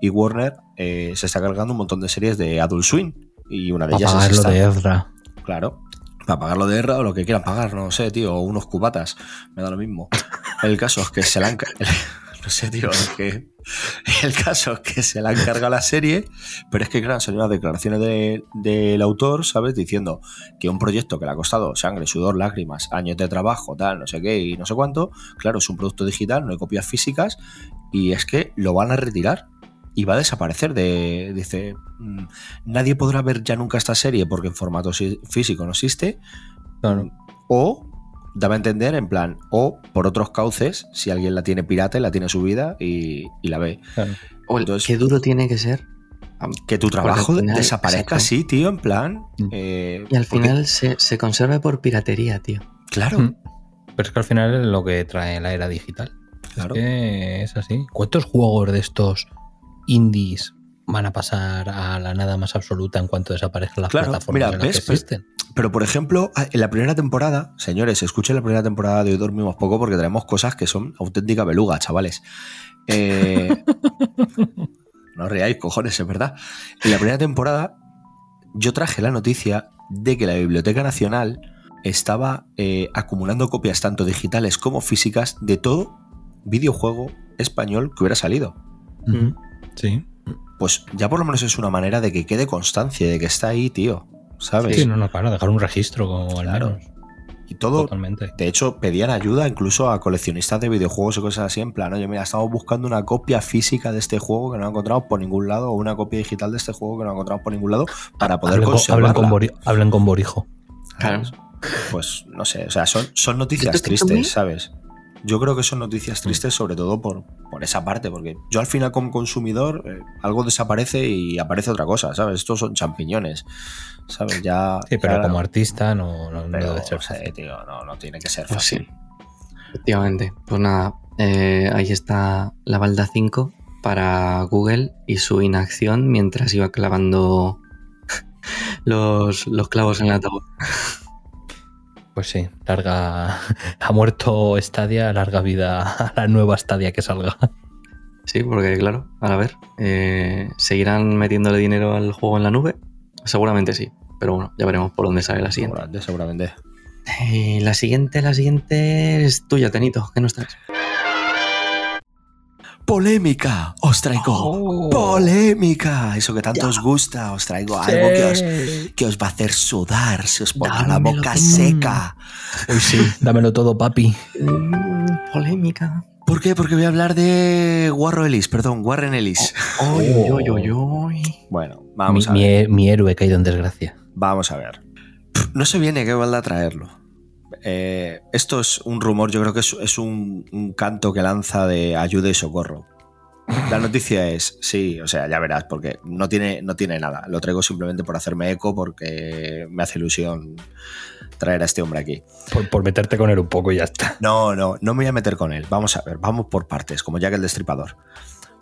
y Warner eh, se está cargando un montón de series de Adult Swim. Y una de ellas es esta. de Ezra. Claro. Para pagarlo de guerra o lo que quieran pagar, no sé, tío, o unos cubatas, me da lo mismo. El caso es que se la han... No sé, tío, es que... El caso es que se la encarga la serie, pero es que, claro, salido unas declaraciones de- del autor, ¿sabes? Diciendo que un proyecto que le ha costado sangre, sudor, lágrimas, años de trabajo, tal, no sé qué y no sé cuánto, claro, es un producto digital, no hay copias físicas, y es que lo van a retirar y va a desaparecer de... Dice, mm, nadie podrá ver ya nunca esta serie porque en formato físico no existe, o daba a entender en plan, o por otros cauces, si alguien la tiene pirata y la tiene subida y, y la ve. O el- Entonces- qué duro tiene que ser. Que tu trabajo final- desaparezca así, tío, en plan. Mm. eh, Y al porque- final se, se conserve por piratería, tío. Claro, Mm. Pero es que al final es lo que trae la era digital. claro. Es que es así. ¿Cuántos juegos de estos indies van a pasar a la nada más absoluta en cuanto desaparezcan las Claro, plataformas mira, en las ¿ves? que existen? Pero por ejemplo, ah, en la primera temporada, señores, escuchen la primera temporada de Hoy Dormimos Poco porque tenemos cosas que son auténtica beluga, chavales. Eh, no reáis, cojones, es verdad. En la primera temporada, yo traje la noticia de que la Biblioteca Nacional estaba eh, acumulando copias tanto digitales como físicas de todo videojuego español que hubiera salido. Ujú. Sí. Pues ya por lo menos es una manera de que quede constancia de que está ahí, tío. ¿Sabes? Sí, no, no, claro, dejar un registro como Claro. menos. y todo. Totalmente. De hecho, pedían ayuda incluso a coleccionistas de videojuegos y cosas así. En plan, oye, mira, estamos buscando una copia física de este juego que no encontramos por ningún lado, o una copia digital de este juego que no encontramos por ningún lado, para poder Hablen con, conservarla. hablen con Bori- hablen con Borijo. Claro. Pues no sé, o sea, son, son noticias tristes, ¿sabes? Yo creo que son noticias tristes sobre todo por, por esa parte, porque yo al final como consumidor eh, algo desaparece y aparece otra cosa, ¿sabes? Estos son champiñones, ¿sabes? Ya... Sí, pero ya- como artista no, no, no pero, debe ser o sea, fácil. tío, no, no tiene que ser Pues fácil. sí. Efectivamente. Pues nada, eh, ahí está la balda 5 para Google y su inacción mientras iba clavando los, los clavos en el ataúd. Pues sí, larga. Ha muerto Stadia, larga vida a la nueva Stadia que salga. Sí, porque claro, a ver, eh, ¿seguirán metiéndole dinero al juego en la nube? Seguramente sí, pero bueno, ya veremos por dónde sale la siguiente. Seguramente, seguramente. Eh, la siguiente, la siguiente es tuya, Tenito, ¿qué nos traes? Polémica, os traigo. Oh. Polémica, eso que tanto os gusta, os traigo algo que os, que os va a hacer sudar, se os pondrá la boca todo. seca. Uy, sí, dámelo todo, papi. Mm, polémica. ¿Por qué? Porque voy a hablar de Warren Ellis, perdón, Warren Ellis. Oy, oy, oy, oy, oy. Bueno, Mi, vamos a mi ver. mi héroe caído en desgracia. Vamos a ver. Pff, No sé bien a qué balda traerlo. Eh, esto es un rumor, yo creo que es, es un, un canto que lanza de ayuda y socorro. La noticia es, sí, o sea, ya verás, porque no tiene, no tiene nada. Lo traigo simplemente por hacerme eco, porque me hace ilusión traer a este hombre aquí. Por, por meterte con él un poco y ya está. No, no, no me voy a meter con él. Vamos a ver, vamos por partes, como Jack el Destripador.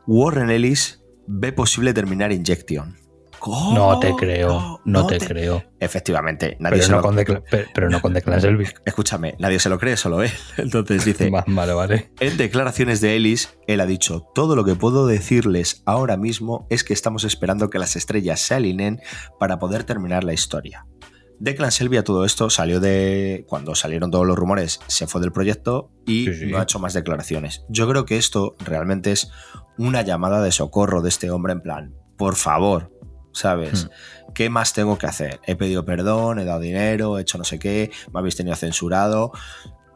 Warren Ellis ve posible terminar Injection. No te creo, no, te, creo. Efectivamente, nadie Pero se no, lo con Decla- pero, pero no con Declan Selby. Escúchame, nadie se lo cree, solo él. Entonces dice, Va- Vale, vale. en declaraciones de Ellis, él ha dicho, todo lo que puedo decirles ahora mismo es que estamos esperando que las estrellas se alineen para poder terminar la historia. Declan Selby a todo esto salió de... Cuando salieron todos los rumores, se fue del proyecto y Sí, sí. no ha hecho más declaraciones. Yo creo que esto realmente es una llamada de socorro de este hombre en plan, por favor, ¿sabes? ¿Qué más tengo que hacer? He pedido perdón, he dado dinero, he hecho no sé qué, me habéis tenido censurado.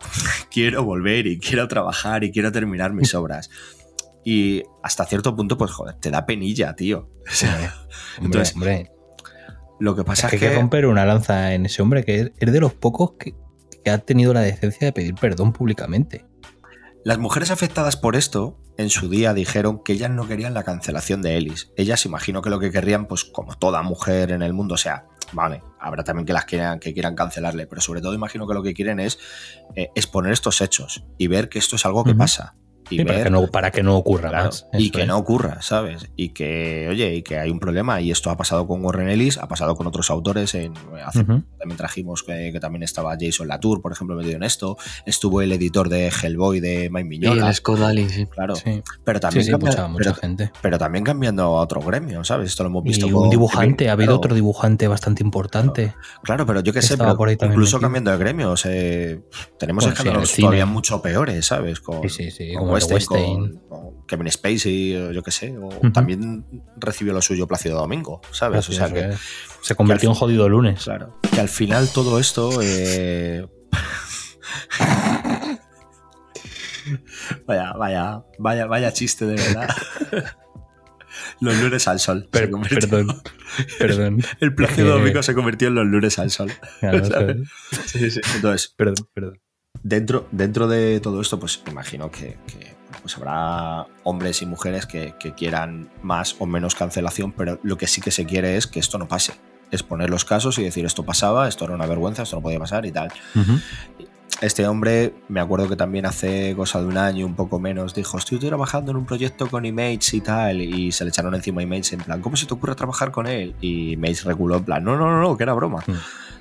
quiero volver y quiero trabajar y quiero terminar mis obras. Y hasta cierto punto, pues joder, te da penilla, tío. O sea, Hombre, entonces, hombre, lo que pasa es es que hay que. que romper una lanza en ese hombre que es- es de los pocos que, que ha tenido la decencia de pedir perdón públicamente. Las mujeres afectadas por esto en su día dijeron que ellas no querían la cancelación de Ellis. Ellas imagino que lo que querrían, pues como toda mujer en el mundo, o sea, vale, habrá también que las quieran, que quieran cancelarle, pero sobre todo imagino que lo que quieren es eh, exponer estos hechos y ver que esto es algo que pasa. Y Sí, para, que no, para que no ocurra Claro, más. y que es. no ocurra, ¿sabes? Y que, oye, y que hay un problema. Y esto ha pasado con Warren Ellis, ha pasado con otros autores. En, hace también trajimos que, que también estaba Jason Latour, por ejemplo, metido en esto. Estuvo el editor de Hellboy de Mike Y Miñola. el Scott Daly, sí. Claro. Sí, Pero sí, también, sí, cambia- mucha, pero, gente. pero también cambiando a otro gremio, ¿sabes? Esto lo hemos visto Y con un dibujante, ha habido claro, otro dibujante bastante importante. Claro, pero yo qué sé, Estaba pero por ahí también incluso metido. cambiando de gremios. eh, tenemos escándalos cine. todavía mucho peores, ¿sabes? Con, Sí, sí, sí, como Weinstein, Weinstein. con, con Kevin Spacey, o yo qué sé. O también recibió lo suyo Plácido Domingo, ¿sabes? O sea que, se convirtió que en jodido lunes. claro, que al final todo esto. eh, vaya, vaya, vaya, vaya chiste de verdad. Los lunes al sol. perdón, perdón. El Plácido Domingo se convirtió en los lunes al sol. Claro, ¿sabes? ¿sabes? Entonces, Perdón, perdón. Dentro, dentro de todo esto, pues imagino que, que, pues habrá hombres y mujeres que, que quieran más o menos cancelación, pero lo que sí que se quiere es que esto no pase. Es poner los casos y decir esto pasaba, esto era una vergüenza, esto no podía pasar y tal. Ujú. Este hombre, me acuerdo que también hace cosa de un año, un poco menos, dijo, estoy trabajando en un proyecto con Image y tal, y se le echaron encima a Image en plan, ¿cómo se te ocurre trabajar con él? Y Image reculó en plan, no, no, no, no, que era broma. Mm.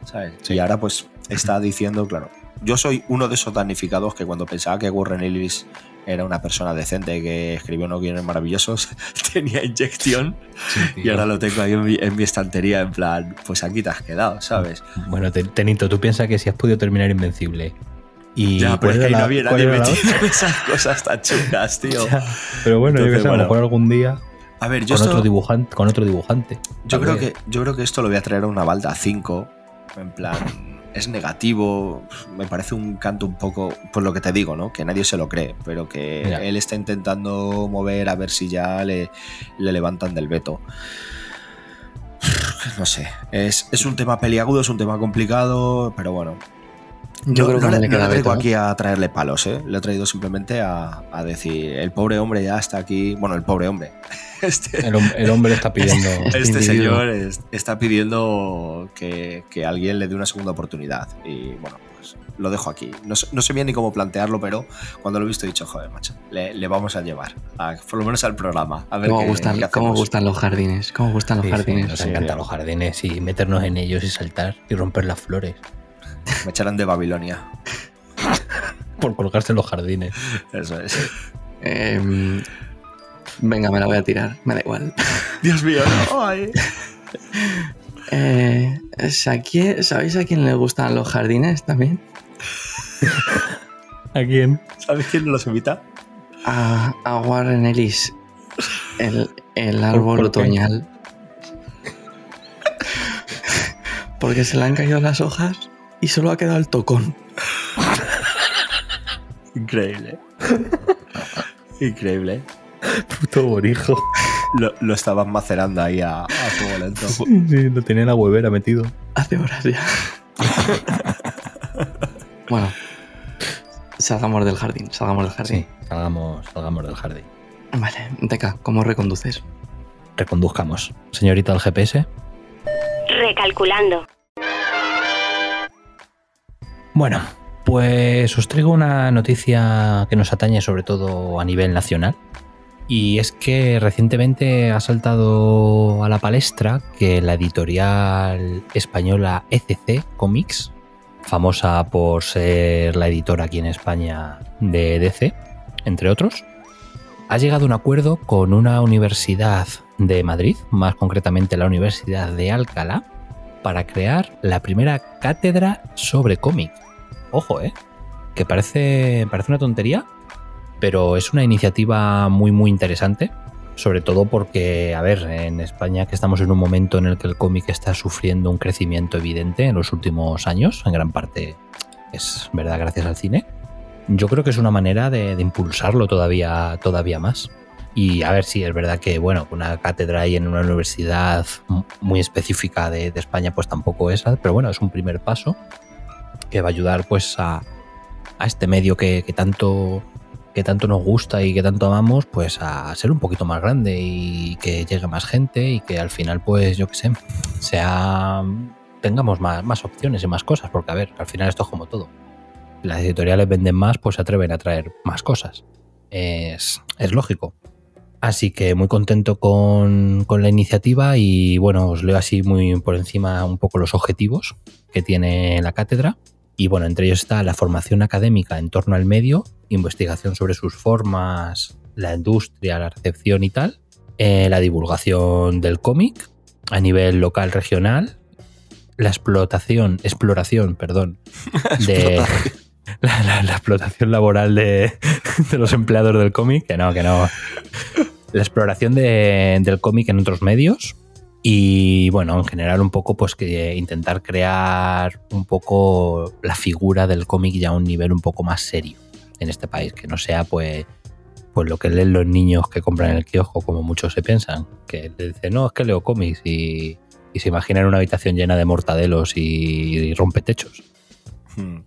¿sabes? Sí. Y ahora pues está diciendo, claro, yo soy uno de esos damnificados que cuando pensaba que Warren Ellis era una persona decente que escribió unos guiones maravillosos, tenía inyección Sí, y ahora lo tengo ahí en mi, en mi estantería en plan, pues aquí te has quedado, ¿sabes? Bueno, Te- Tenito, tú piensas que si has podido terminar Invencible y ya, pero ¿cuál es que ahí no había nadie metido esas cosas tan chungas, tío. Pero bueno, yo Entonces, que sé, a lo mejor algún día A ver, yo con esto- otro dibujante, con otro dibujante. Yo creo, que, yo creo que esto lo voy a traer a una balda 5. En plan. Es negativo. Me parece un canto un poco, pues lo que te digo, ¿no? Que nadie se lo cree, pero que Mira. él está intentando mover a ver si ya le, le levantan del veto. No sé, es, es un tema peliagudo, es un tema complicado, pero bueno. Yo creo que no le, le no queda le traigo aquí a traerle palos, ¿eh? Le he traído simplemente a, a decir, el pobre hombre ya está aquí. Bueno, el pobre hombre. Este, El, el hombre está pidiendo. este individuo. señor es- está pidiendo que, que alguien le dé una segunda oportunidad. Y bueno, pues lo dejo aquí. No, sé- no sé bien ni cómo plantearlo, pero cuando lo he visto he dicho, joder, macho, le, le vamos a llevar, a- por lo menos al programa. A ver ¿Cómo, qué- gustan, qué cómo gustan los jardines? ¿Cómo gustan los Sí, sí, jardines? nos Sí, encantan sí. los jardines y meternos en ellos y saltar y romper las flores. Me echarán de Babilonia. Por colgarse en los jardines. Eso es. Em, venga, me la voy a tirar, me da igual. Dios mío, no. Ay. Eh, ¿a quién- ¿Sabéis a quién le gustan los jardines también? ¿A quién? ¿Sabes quién los invita? A, a Warren Ellis, el, el árbol por otoñal. Porque se le han caído las hojas y solo ha quedado el tocón. Increíble. Increíble. Puto borijo. Lo, lo estaban macerando ahí a, a fuego lento. Sí, lo tenía en la huevera metido. Hace horas ya. bueno, salgamos del jardín, salgamos del jardín. Sí, salgamos, salgamos del jardín. Vale, Teca, ¿cómo reconduces? Reconduzcamos. Señorita del GPS. Recalculando. Bueno, pues os traigo una noticia que nos atañe sobre todo a nivel nacional. Y es que recientemente ha saltado a la palestra que la editorial española ECC Comics, famosa por ser la editora aquí en España de DC, entre otros, ha llegado a un acuerdo con una universidad de Madrid, más concretamente la Universidad de Alcalá, para crear la primera cátedra sobre cómic. Ojo, ¿eh? Que parece, parece una tontería, pero es una iniciativa muy, muy interesante. Sobre todo porque, a ver, en España que estamos en un momento en el que el cómic está sufriendo un crecimiento evidente en los últimos años, en gran parte es verdad gracias al cine. Yo creo que es una manera de, de impulsarlo todavía, todavía más. Y a ver si es verdad que, bueno, una cátedra ahí en una universidad muy específica de, de España, pues tampoco es, pero bueno, es un primer paso que va a ayudar pues a, a este medio que, que tanto que tanto nos gusta y que tanto amamos, pues a ser un poquito más grande y que llegue más gente y que al final, pues yo qué sé, sea tengamos más, más opciones y más cosas, porque a ver, al final esto es como todo. Las editoriales venden más, pues se atreven a traer más cosas. Es, es lógico. Así que muy contento con, con la iniciativa y bueno, os leo así muy por encima un poco los objetivos que tiene la cátedra. Y bueno, entre ellos está la formación académica en torno al medio, investigación sobre sus formas, la industria, la recepción y tal, eh, la divulgación del cómic a nivel local, regional, la explotación, exploración, perdón, de la, la- la explotación laboral de, de los empleados del cómic, que no, que no. La exploración de- del cómic en otros medios, y bueno, en general un poco pues que intentar crear un poco la figura del cómic ya a un nivel un poco más serio en este país, que no sea pues pues lo que leen los niños que compran en el kiosco, como muchos se piensan, que le dicen, no, es que leo cómics y, y se imaginan una habitación llena de mortadelos y, y rompetechos. Hmm.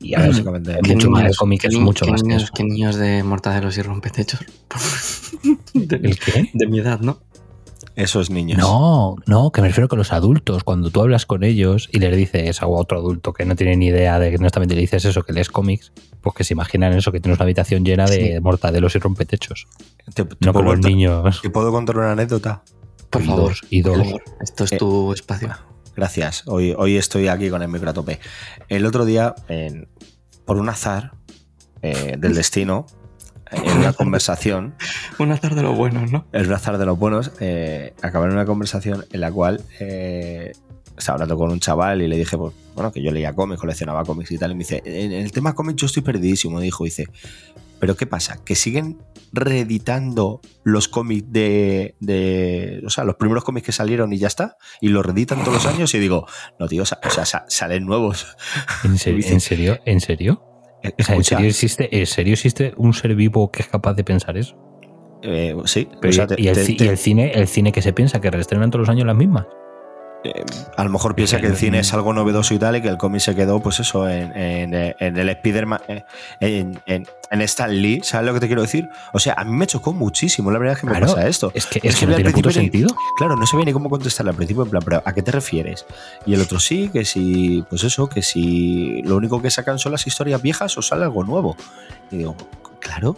Y a ver, Básicamente. ¿Qué mucho más, el cómic es mucho qué más que niños, eso. qué niños de mortadelos y rompetechos. de, ¿El qué? de mi edad, ¿no? Esos niños. No, no, que me refiero que los adultos, cuando tú hablas con ellos y les dices a otro adulto que no tiene ni idea de que honestamente le dices eso, que lees cómics, pues que se imaginan eso, que tienes una habitación llena de Sí. mortadelos y rompetechos. ¿Te, te No con los contar- niños. ¿Te puedo contar una anécdota? Por Y favor. dos, y por dos. favor. Esto es Eh, tu espacio. Gracias. Hoy, hoy estoy aquí con el micro a tope. El otro día, en- por un azar eh, del destino, en una conversación, Un azar de los buenos, ¿no? el azar de los buenos, eh, acabé en una conversación en la cual eh, estaba hablando con un chaval y le dije, pues, bueno, que yo leía cómics, coleccionaba cómics y tal, y me dice, en el tema cómics yo estoy perdidísimo, dijo, dice, Pero ¿qué pasa? Que siguen reeditando los cómics de, de- O sea, los primeros cómics que salieron y ya está. Y los reeditan todos los años y digo, no, tío, o sea, o sea, sa- salen nuevos. ¿En serio? Dice- ¿En serio? ¿En serio? Eh, O sea, ¿en serio existe, ¿En serio existe un ser vivo que es capaz de pensar eso? eh, sí, Pero o sea, y, te- y el, te- ci- te- y el cine, el cine que se piensa que reestrenan todos los años las mismas. Eh, a lo mejor piensa que el cine es algo novedoso y tal, y que el cómic se quedó, pues eso, en, en, en el Spider-Man, en, Stan Lee, ¿sabes lo que te quiero decir? O sea, a mí me chocó muchísimo la verdad es que me pasa esto. Es que, Es que que no al tiene puto principio ni- sentido. Claro, no sabía ni cómo contestarle al principio, en plan, pero ¿a qué te refieres? Y el otro sí, que si, pues eso, que si lo único que sacan son las historias viejas o sale algo nuevo. Y digo, claro,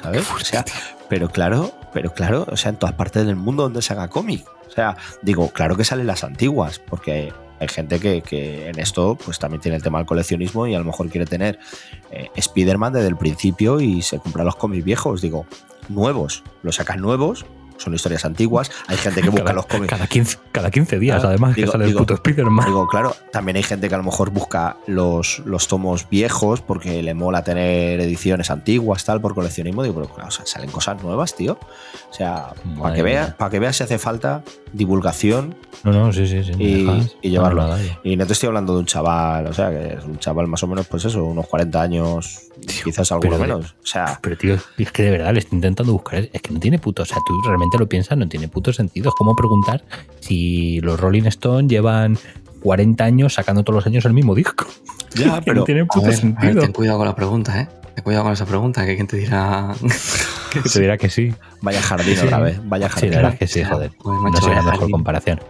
¿sabes? O sea, pero claro, pero claro, o sea, en todas partes del mundo donde se haga cómic. O sea, digo, claro que salen las antiguas, porque hay gente que, que en esto pues también tiene el tema del coleccionismo y a lo mejor quiere tener eh, Spider-Man desde el principio y se compra los cómics viejos. Digo, nuevos, los sacas nuevos, son historias antiguas. Hay gente que busca Cada, los cómics. cada 15, cada 15 días, Claro, además, digo- que sale digo- el puto Spider-Man. Digo, claro, también hay gente que a lo mejor busca los, los tomos viejos porque le mola tener ediciones antiguas, tal, por coleccionismo. Digo, pero claro, o sea, salen cosas nuevas, tío. O sea, para que veas, para que veas si hace falta divulgación No, no, sí, sí, sí. y, dejas y llevarlo. Y no te estoy hablando de un chaval, o sea, que es un chaval más o menos, pues eso, unos 40 años, quizás alguno pero de- menos. O sea, Pero tío, es que de verdad le estoy intentando buscar. Es que no tiene puto. O sea, tú realmente lo piensas, no tiene puto sentido. Es como preguntar si los Rolling Stones llevan 40 años sacando todos los años el mismo disco. ya, pero no tiene A puto ver, a ver, sentido. ten cuidado con la pregunta, ¿eh? Ten cuidado con esa pregunta, que quien te dirá... Que te dirá que sí. vaya jardín Sí. otra vez, vaya Sí, jardín. la verdad es que sí, joder. Pues, No macho, sería la vaya mejor jardín. comparación.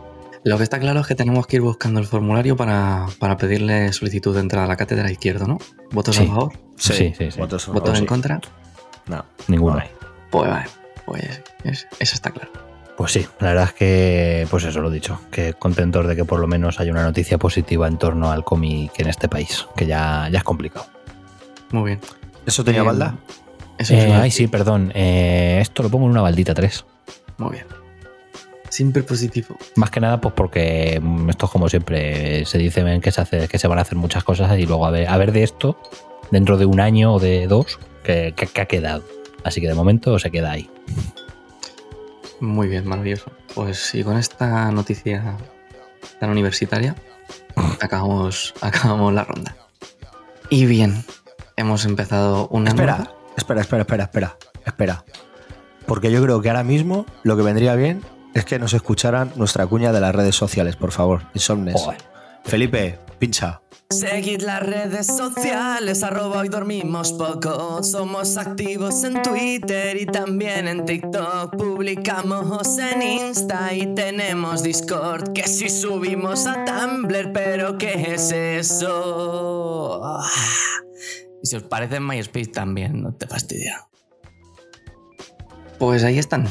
Lo que está claro es que tenemos que ir buscando el formulario para, para pedirle solicitud de entrada a la cátedra izquierdo, ¿no? ¿Votos Sí. a favor? Sí, sí, sí. Votos, ¿Votos sí. en contra? No, Ninguno. no hay. Pues vale, pues es- eso está claro. Pues sí, la verdad es que, pues eso lo he dicho, que contentos de que por lo menos haya una noticia positiva en torno al cómic en este país, que ya, ya es complicado. Muy bien. ¿Eso tenía Eh, balda? Eso Eh, es ay, sí, perdón. eh, esto lo pongo en una baldita 3. Muy bien. Siempre positivo. Más que nada, pues porque mm, esto es como siempre, se dice ven, que se, hace, que se van a hacer muchas cosas y luego a ver, a ver de esto, dentro de un año o de dos, que, que- que ha quedado. Así que de momento se queda ahí. Muy bien, maravilloso. Pues y con esta noticia tan universitaria, acabamos, acabamos la ronda. Y bien, hemos empezado una Espera, nueva- espera, espera, espera, espera, espera. Porque yo creo que ahora mismo lo que vendría bien es que nos escucharan nuestra cuña de las redes sociales, por favor, Insomnes. Joder. Felipe, pincha. Seguid las redes sociales, arroba hoy dormimos poco. Somos activos en Twitter y también en TikTok. Publicamos en Insta y tenemos Discord. Que si subimos a Tumblr, pero ¿qué es eso? Ah. Y si os parece en MySpace también, no te fastidia. Pues ahí están.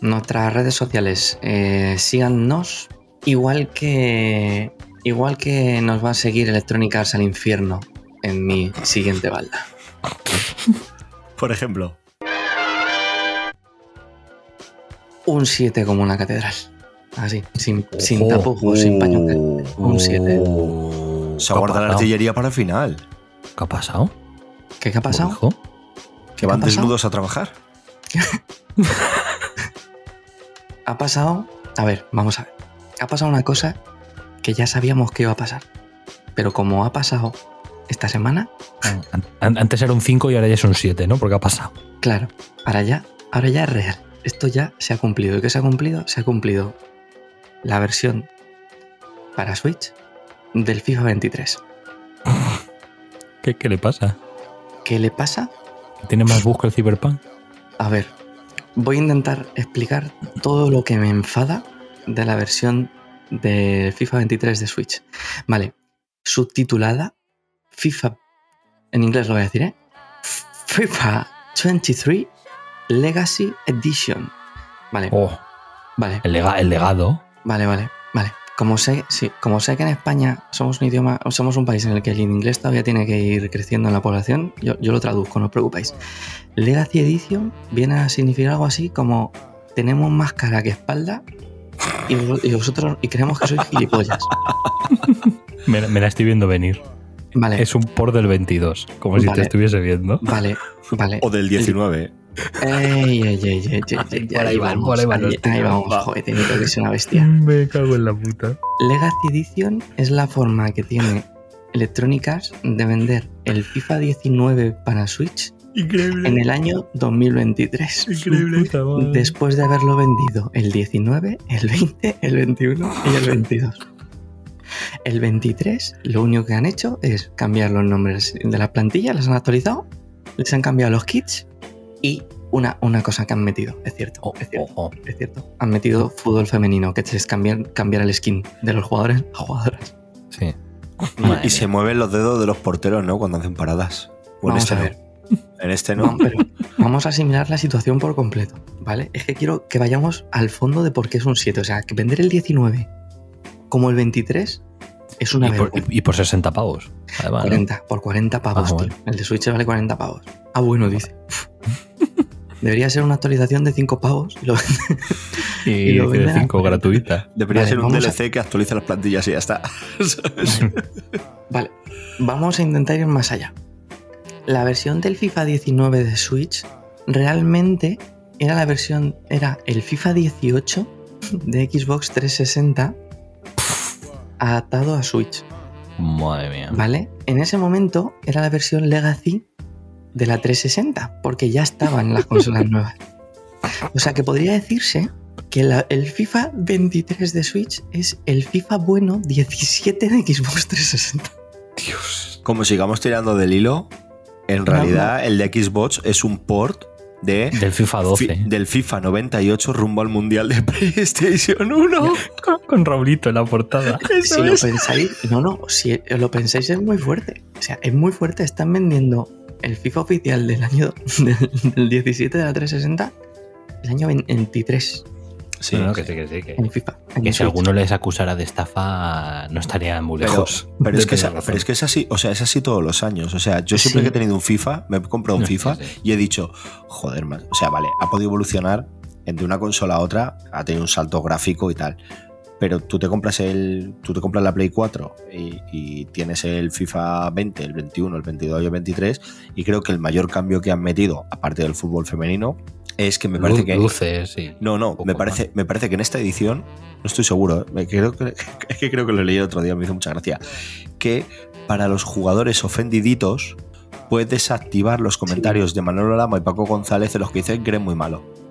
Nuestras redes sociales. Eh, síganos. Igual que. Igual que nos va a seguir Electronic Arts al infierno en mi siguiente balda. Por ejemplo. Un 7 como una catedral. Así, sin, sin tapujos, sin paño. Un 7. Se guarda la artillería para el final. ¿Qué ha pasado? ¿Qué, qué ha pasado? Hijo? Que van ha pasado? desnudos a trabajar. Ha pasado. A ver, vamos a ver. Ha pasado una cosa que ya sabíamos que iba a pasar. Pero como ha pasado esta semana, An- an- Antes era un 5 y ahora ya es un 7, ¿no? Porque ha pasado. claro, ahora ya, ahora ya es real. Esto ya se ha cumplido. ¿Y qué se ha cumplido? Se ha cumplido la versión para Switch del FIFA 23. ¿Qué, qué le pasa? ¿Qué le pasa? ¿Tiene más bus que el Cyberpunk? A ver, voy a intentar explicar todo lo que me enfada de la versión de FIFA 23 de Switch. Vale, subtitulada FIFA, en inglés lo voy a decir, ¿eh? FIFA 23 Legacy Edition. Vale, Oh, vale, el, lega- el legado. vale, vale, vale. Como sé, sí, como sé que en España somos un idioma, somos un país en el que el inglés todavía tiene que ir creciendo en la población, yo, yo lo traduzco, no os preocupéis. Legacy Edition viene a significar algo así como tenemos más cara que espalda y, vos- y vosotros y creemos que sois gilipollas. Me, me la estoy viendo venir. Vale, Es un por del 22, como si Vale. te estuviese viendo. vale, vale. O del 19. Ey, ey, ey, ey, ey, ey, Por ahí van, por ahí van los ahí, vamos, va. joder, tiene que ser una bestia. Me cago en la puta. Legacy Edition es la forma que tiene Electrónicas de vender el FIFA 19 para Switch Increíble. en el año 2023. Increíble. Después de haberlo vendido el 19, el 20, el 21 y el 22. El 23, lo único que han hecho es cambiar los nombres de la plantilla, las han actualizado, les han cambiado los kits y una, una cosa que han metido, es cierto, Oh, es cierto, oh, oh. es cierto. Han metido fútbol femenino, que es cambiar, cambiar el skin de los jugadores a jugadoras. Sí. Y se mueven los dedos de los porteros, ¿no? Cuando hacen paradas. O en Vamos este a no. ver. En este no. Vamos, pero vamos a asimilar la situación por completo, ¿vale? Es que quiero que vayamos al fondo de por qué es un 7. O sea, que vender el 19 como el 23 es una Y por, y por 60 pavos. Además, ¿no? 40, por 40 pavos, Ah, tío. bueno. El de Switch vale 40 pavos. Ah, bueno, dice. Debería ser una actualización de 5 pavos. y lo- Y, Y lo de venden a 5 gratuita. Debería Vale, ser un a- DLC que actualice las plantillas y ya está. ¿Sabes? Vale, vamos a intentar ir más allá. La versión del FIFA 19 de Switch realmente era la versión, era el FIFA 18 de Xbox 360 adaptado a Switch, Madre mía. ¿vale? En ese momento era la versión Legacy de la 360, porque ya estaban las consolas nuevas. O sea que podría decirse que la- el FIFA 23 de Switch es el FIFA bueno 17 de Xbox 360. Dios. Como sigamos tirando del hilo, en realidad el de Xbox es un port de Del FIFA 12. fi- del FIFA 98 rumbo al Mundial de PlayStation 1. con, con Raulito en la portada. si lo pensáis, no, no, si lo pensáis es muy fuerte. O sea, es muy fuerte. Están vendiendo el FIFA oficial del año del, del 17 de la 360 el año 23 Sí, No, no, que sí, que sí. Que, en FIFA. en que si alguno les acusara de estafa, no estaría muy lejos. pero es que es, tener razón. pero es que es así, o sea, es así todos los años. O sea, yo siempre Sí. que he tenido un FIFA, me he comprado un No, FIFA sí, sí. y he dicho, joder, man, o sea, vale, ha podido evolucionar entre una consola a otra, ha tenido un salto gráfico y tal. Pero tú te compras el. Tú te compras la Play 4 y, y tienes el FIFA 20, el 21, el 22 y el 23. Y creo que el mayor cambio que han metido, aparte del fútbol femenino, es que me parece que. Luces, sí. No, no, me parece, me parece que en esta edición, no estoy seguro, me creo que, es que creo que lo leí el otro día, me hizo mucha gracia, que para los jugadores ofendiditos puedes desactivar los comentarios de Manolo Lama y Paco González de los que dicen que eres muy malo.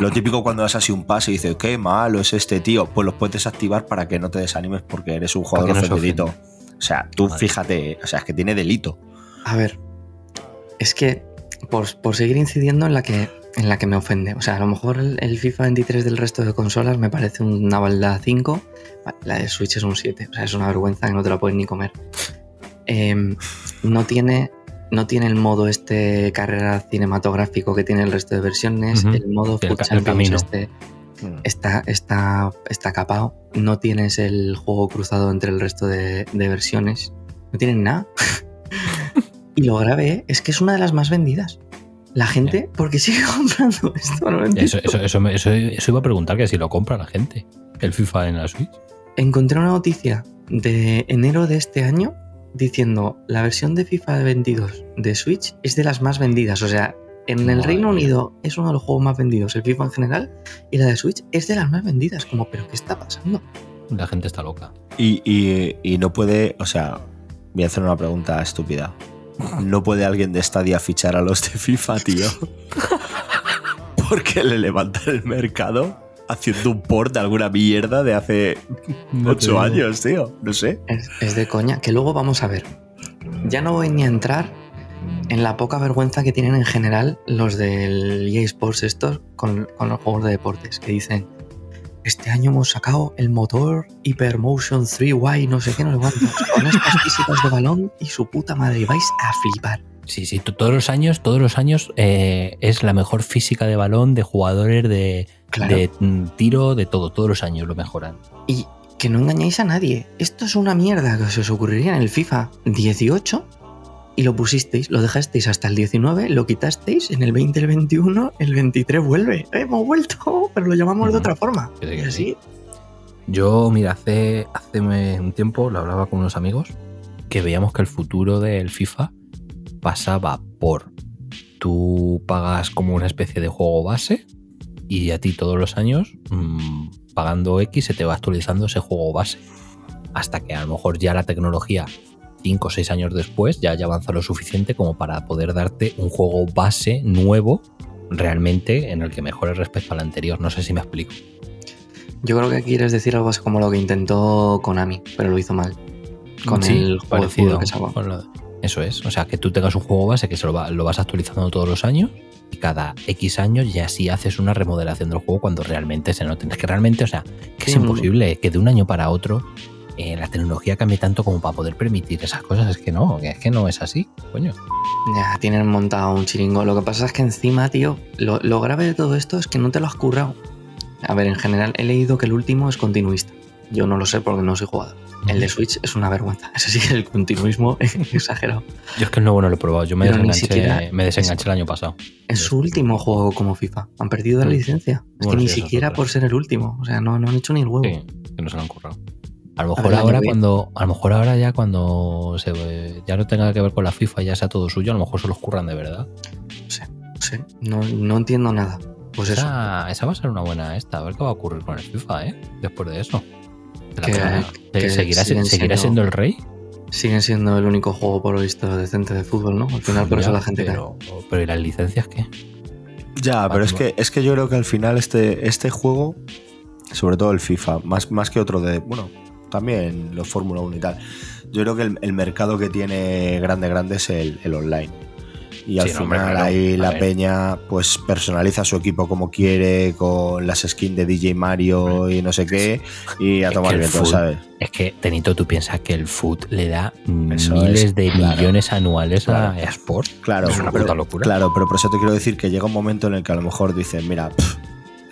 Lo típico cuando das así un pase y dices, qué malo es este tío, pues los puedes desactivar para que no te desanimes porque eres un jugador no ofendidito. O sea, tú fíjate, o sea, es que tiene delito. A ver, es que por, por seguir incidiendo en la que en la que me ofende. O sea, a lo mejor el, el FIFA 23 del resto de consolas me parece una balda 5. Vale, La de Switch es un 7. O sea, es una vergüenza que no te la puedes ni comer. Em, no tiene. No tiene el modo este carrera cinematográfico que tiene el resto de versiones. El modo El camino. este está, está, está capado. No tienes el juego cruzado entre el resto de, de versiones. No tienen nada. y lo grave es que es una de las más vendidas. La gente, porque sigue comprando esto? No lo. Eso, eso, eso- eso iba a preguntar que si lo compra la gente. El FIFA en la Switch. Encontré una noticia de enero de este año diciendo la versión de FIFA 22 de Switch es de las más vendidas. O sea, en el Madre Reino mía. Unido es uno de los juegos más vendidos, el FIFA en general, y la de Switch es de las más vendidas. Como, ¿pero qué está pasando? La gente está loca. Y, y- y no puede, o sea, voy a hacer una pregunta estúpida. No puede alguien de Stadia fichar a los de FIFA, tío. Porque le levantan el mercado haciendo un port de alguna mierda de hace ocho años, tío. No sé. Es, es de coña, que luego vamos a ver. Ya no voy ni a entrar en la poca vergüenza que tienen en general los del EA Sports estos con, con los juegos de deportes, que dicen, este año hemos sacado el motor Hypermotion 3Y, no sé qué, no sé cuántos, con estas físicas de balón y su puta madre, y vais a flipar. Sí, sí, to- todos los años, todos los años eh, es la mejor física de balón, de jugadores, de, Claro. de mm, tiro, de todo. Todos los años lo mejoran. Y que no engañéis a nadie. Esto es una mierda que se os ocurriría en el FIFA 18 y lo pusisteis, lo dejasteis hasta el 19, lo quitasteis en el 20, el 21, el 23 vuelve. ¡Eh, hemos vuelto, pero lo llamamos de otra forma. Sí, Y así. Yo, mira, hace, hace un tiempo lo hablaba con unos amigos que veíamos que el futuro del FIFA pasaba por tú pagas como una especie de juego base y a ti todos los años mmm, pagando X se te va actualizando ese juego base hasta que a lo mejor ya la tecnología 5 o 6 años después ya haya avanzado lo suficiente como para poder darte un juego base nuevo realmente en el que mejore respecto al anterior. No sé si me explico. Yo creo que quieres decir algo así como lo que intentó Konami, pero lo hizo mal. Con Sí, el juego de parecido fútbol que sacó. con lo- Eso es. O sea, que tú tengas un juego base que se lo, va- lo vas actualizando todos los años y cada X años ya sí haces una remodelación del juego cuando realmente se noten. Es que realmente, o sea, que es imposible que de un año para otro eh, la tecnología cambie tanto como para poder permitir esas cosas. Es que no, es que no es así, coño. Ya, tienen montado un chiringo. Lo que pasa es que encima, tío, lo, lo grave de todo esto es que no te lo has currado. A ver, en general he leído que el último es continuista. Yo no lo sé porque no soy jugador. El de Switch es una vergüenza. Ese sí que es el continuismo exagerado. Yo es que el nuevo no lo he probado. Yo me Pero desenganché, siquiera me desenganché el año pasado. Es su último juego como FIFA. Han perdido la licencia. Es Bueno, que ni sí, siquiera por ser el último. O sea, no, no han hecho ni el huevo. Sí, que no se lo han currado. A lo A mejor ver, ahora cuando, a lo mejor ahora ya cuando se, ya no tenga que ver con la FIFA ya sea todo suyo, a lo mejor se los curran de verdad. No sé, no. No, entiendo nada. Pues eso. Esa, esa va a ser una buena esta. A ver qué va a ocurrir con el FIFA, ¿eh? Después de eso. Que- ¿Seguirá, siguen seguirá siendo- siendo el rey? Siguen siendo el único juego por lo visto decente de fútbol, ¿no? Al final por Ya, eso la gente cae. pero, pero ¿y las licencias qué? Ya, pero es que, es que yo creo que al final este, este juego, sobre todo el FIFA, más, más que otro de. Bueno, también los Fórmula 1 y tal. Yo creo que el, el mercado que tiene grande, grande es el, el online. Y al Sí, no, hombre, final claro. ahí la peña pues personaliza su equipo como quiere, con las skins de DJ Mario y no sé qué, y a Es tomar viento, ¿sabes? Es que, Tenito, tú piensas que el foot le da Eso miles es, de claro. millones anuales Claro. a Sport. Claro, Es una pero, puta locura. Claro, pero por eso te quiero decir que llega un momento en el que a lo mejor dicen, mira, pff,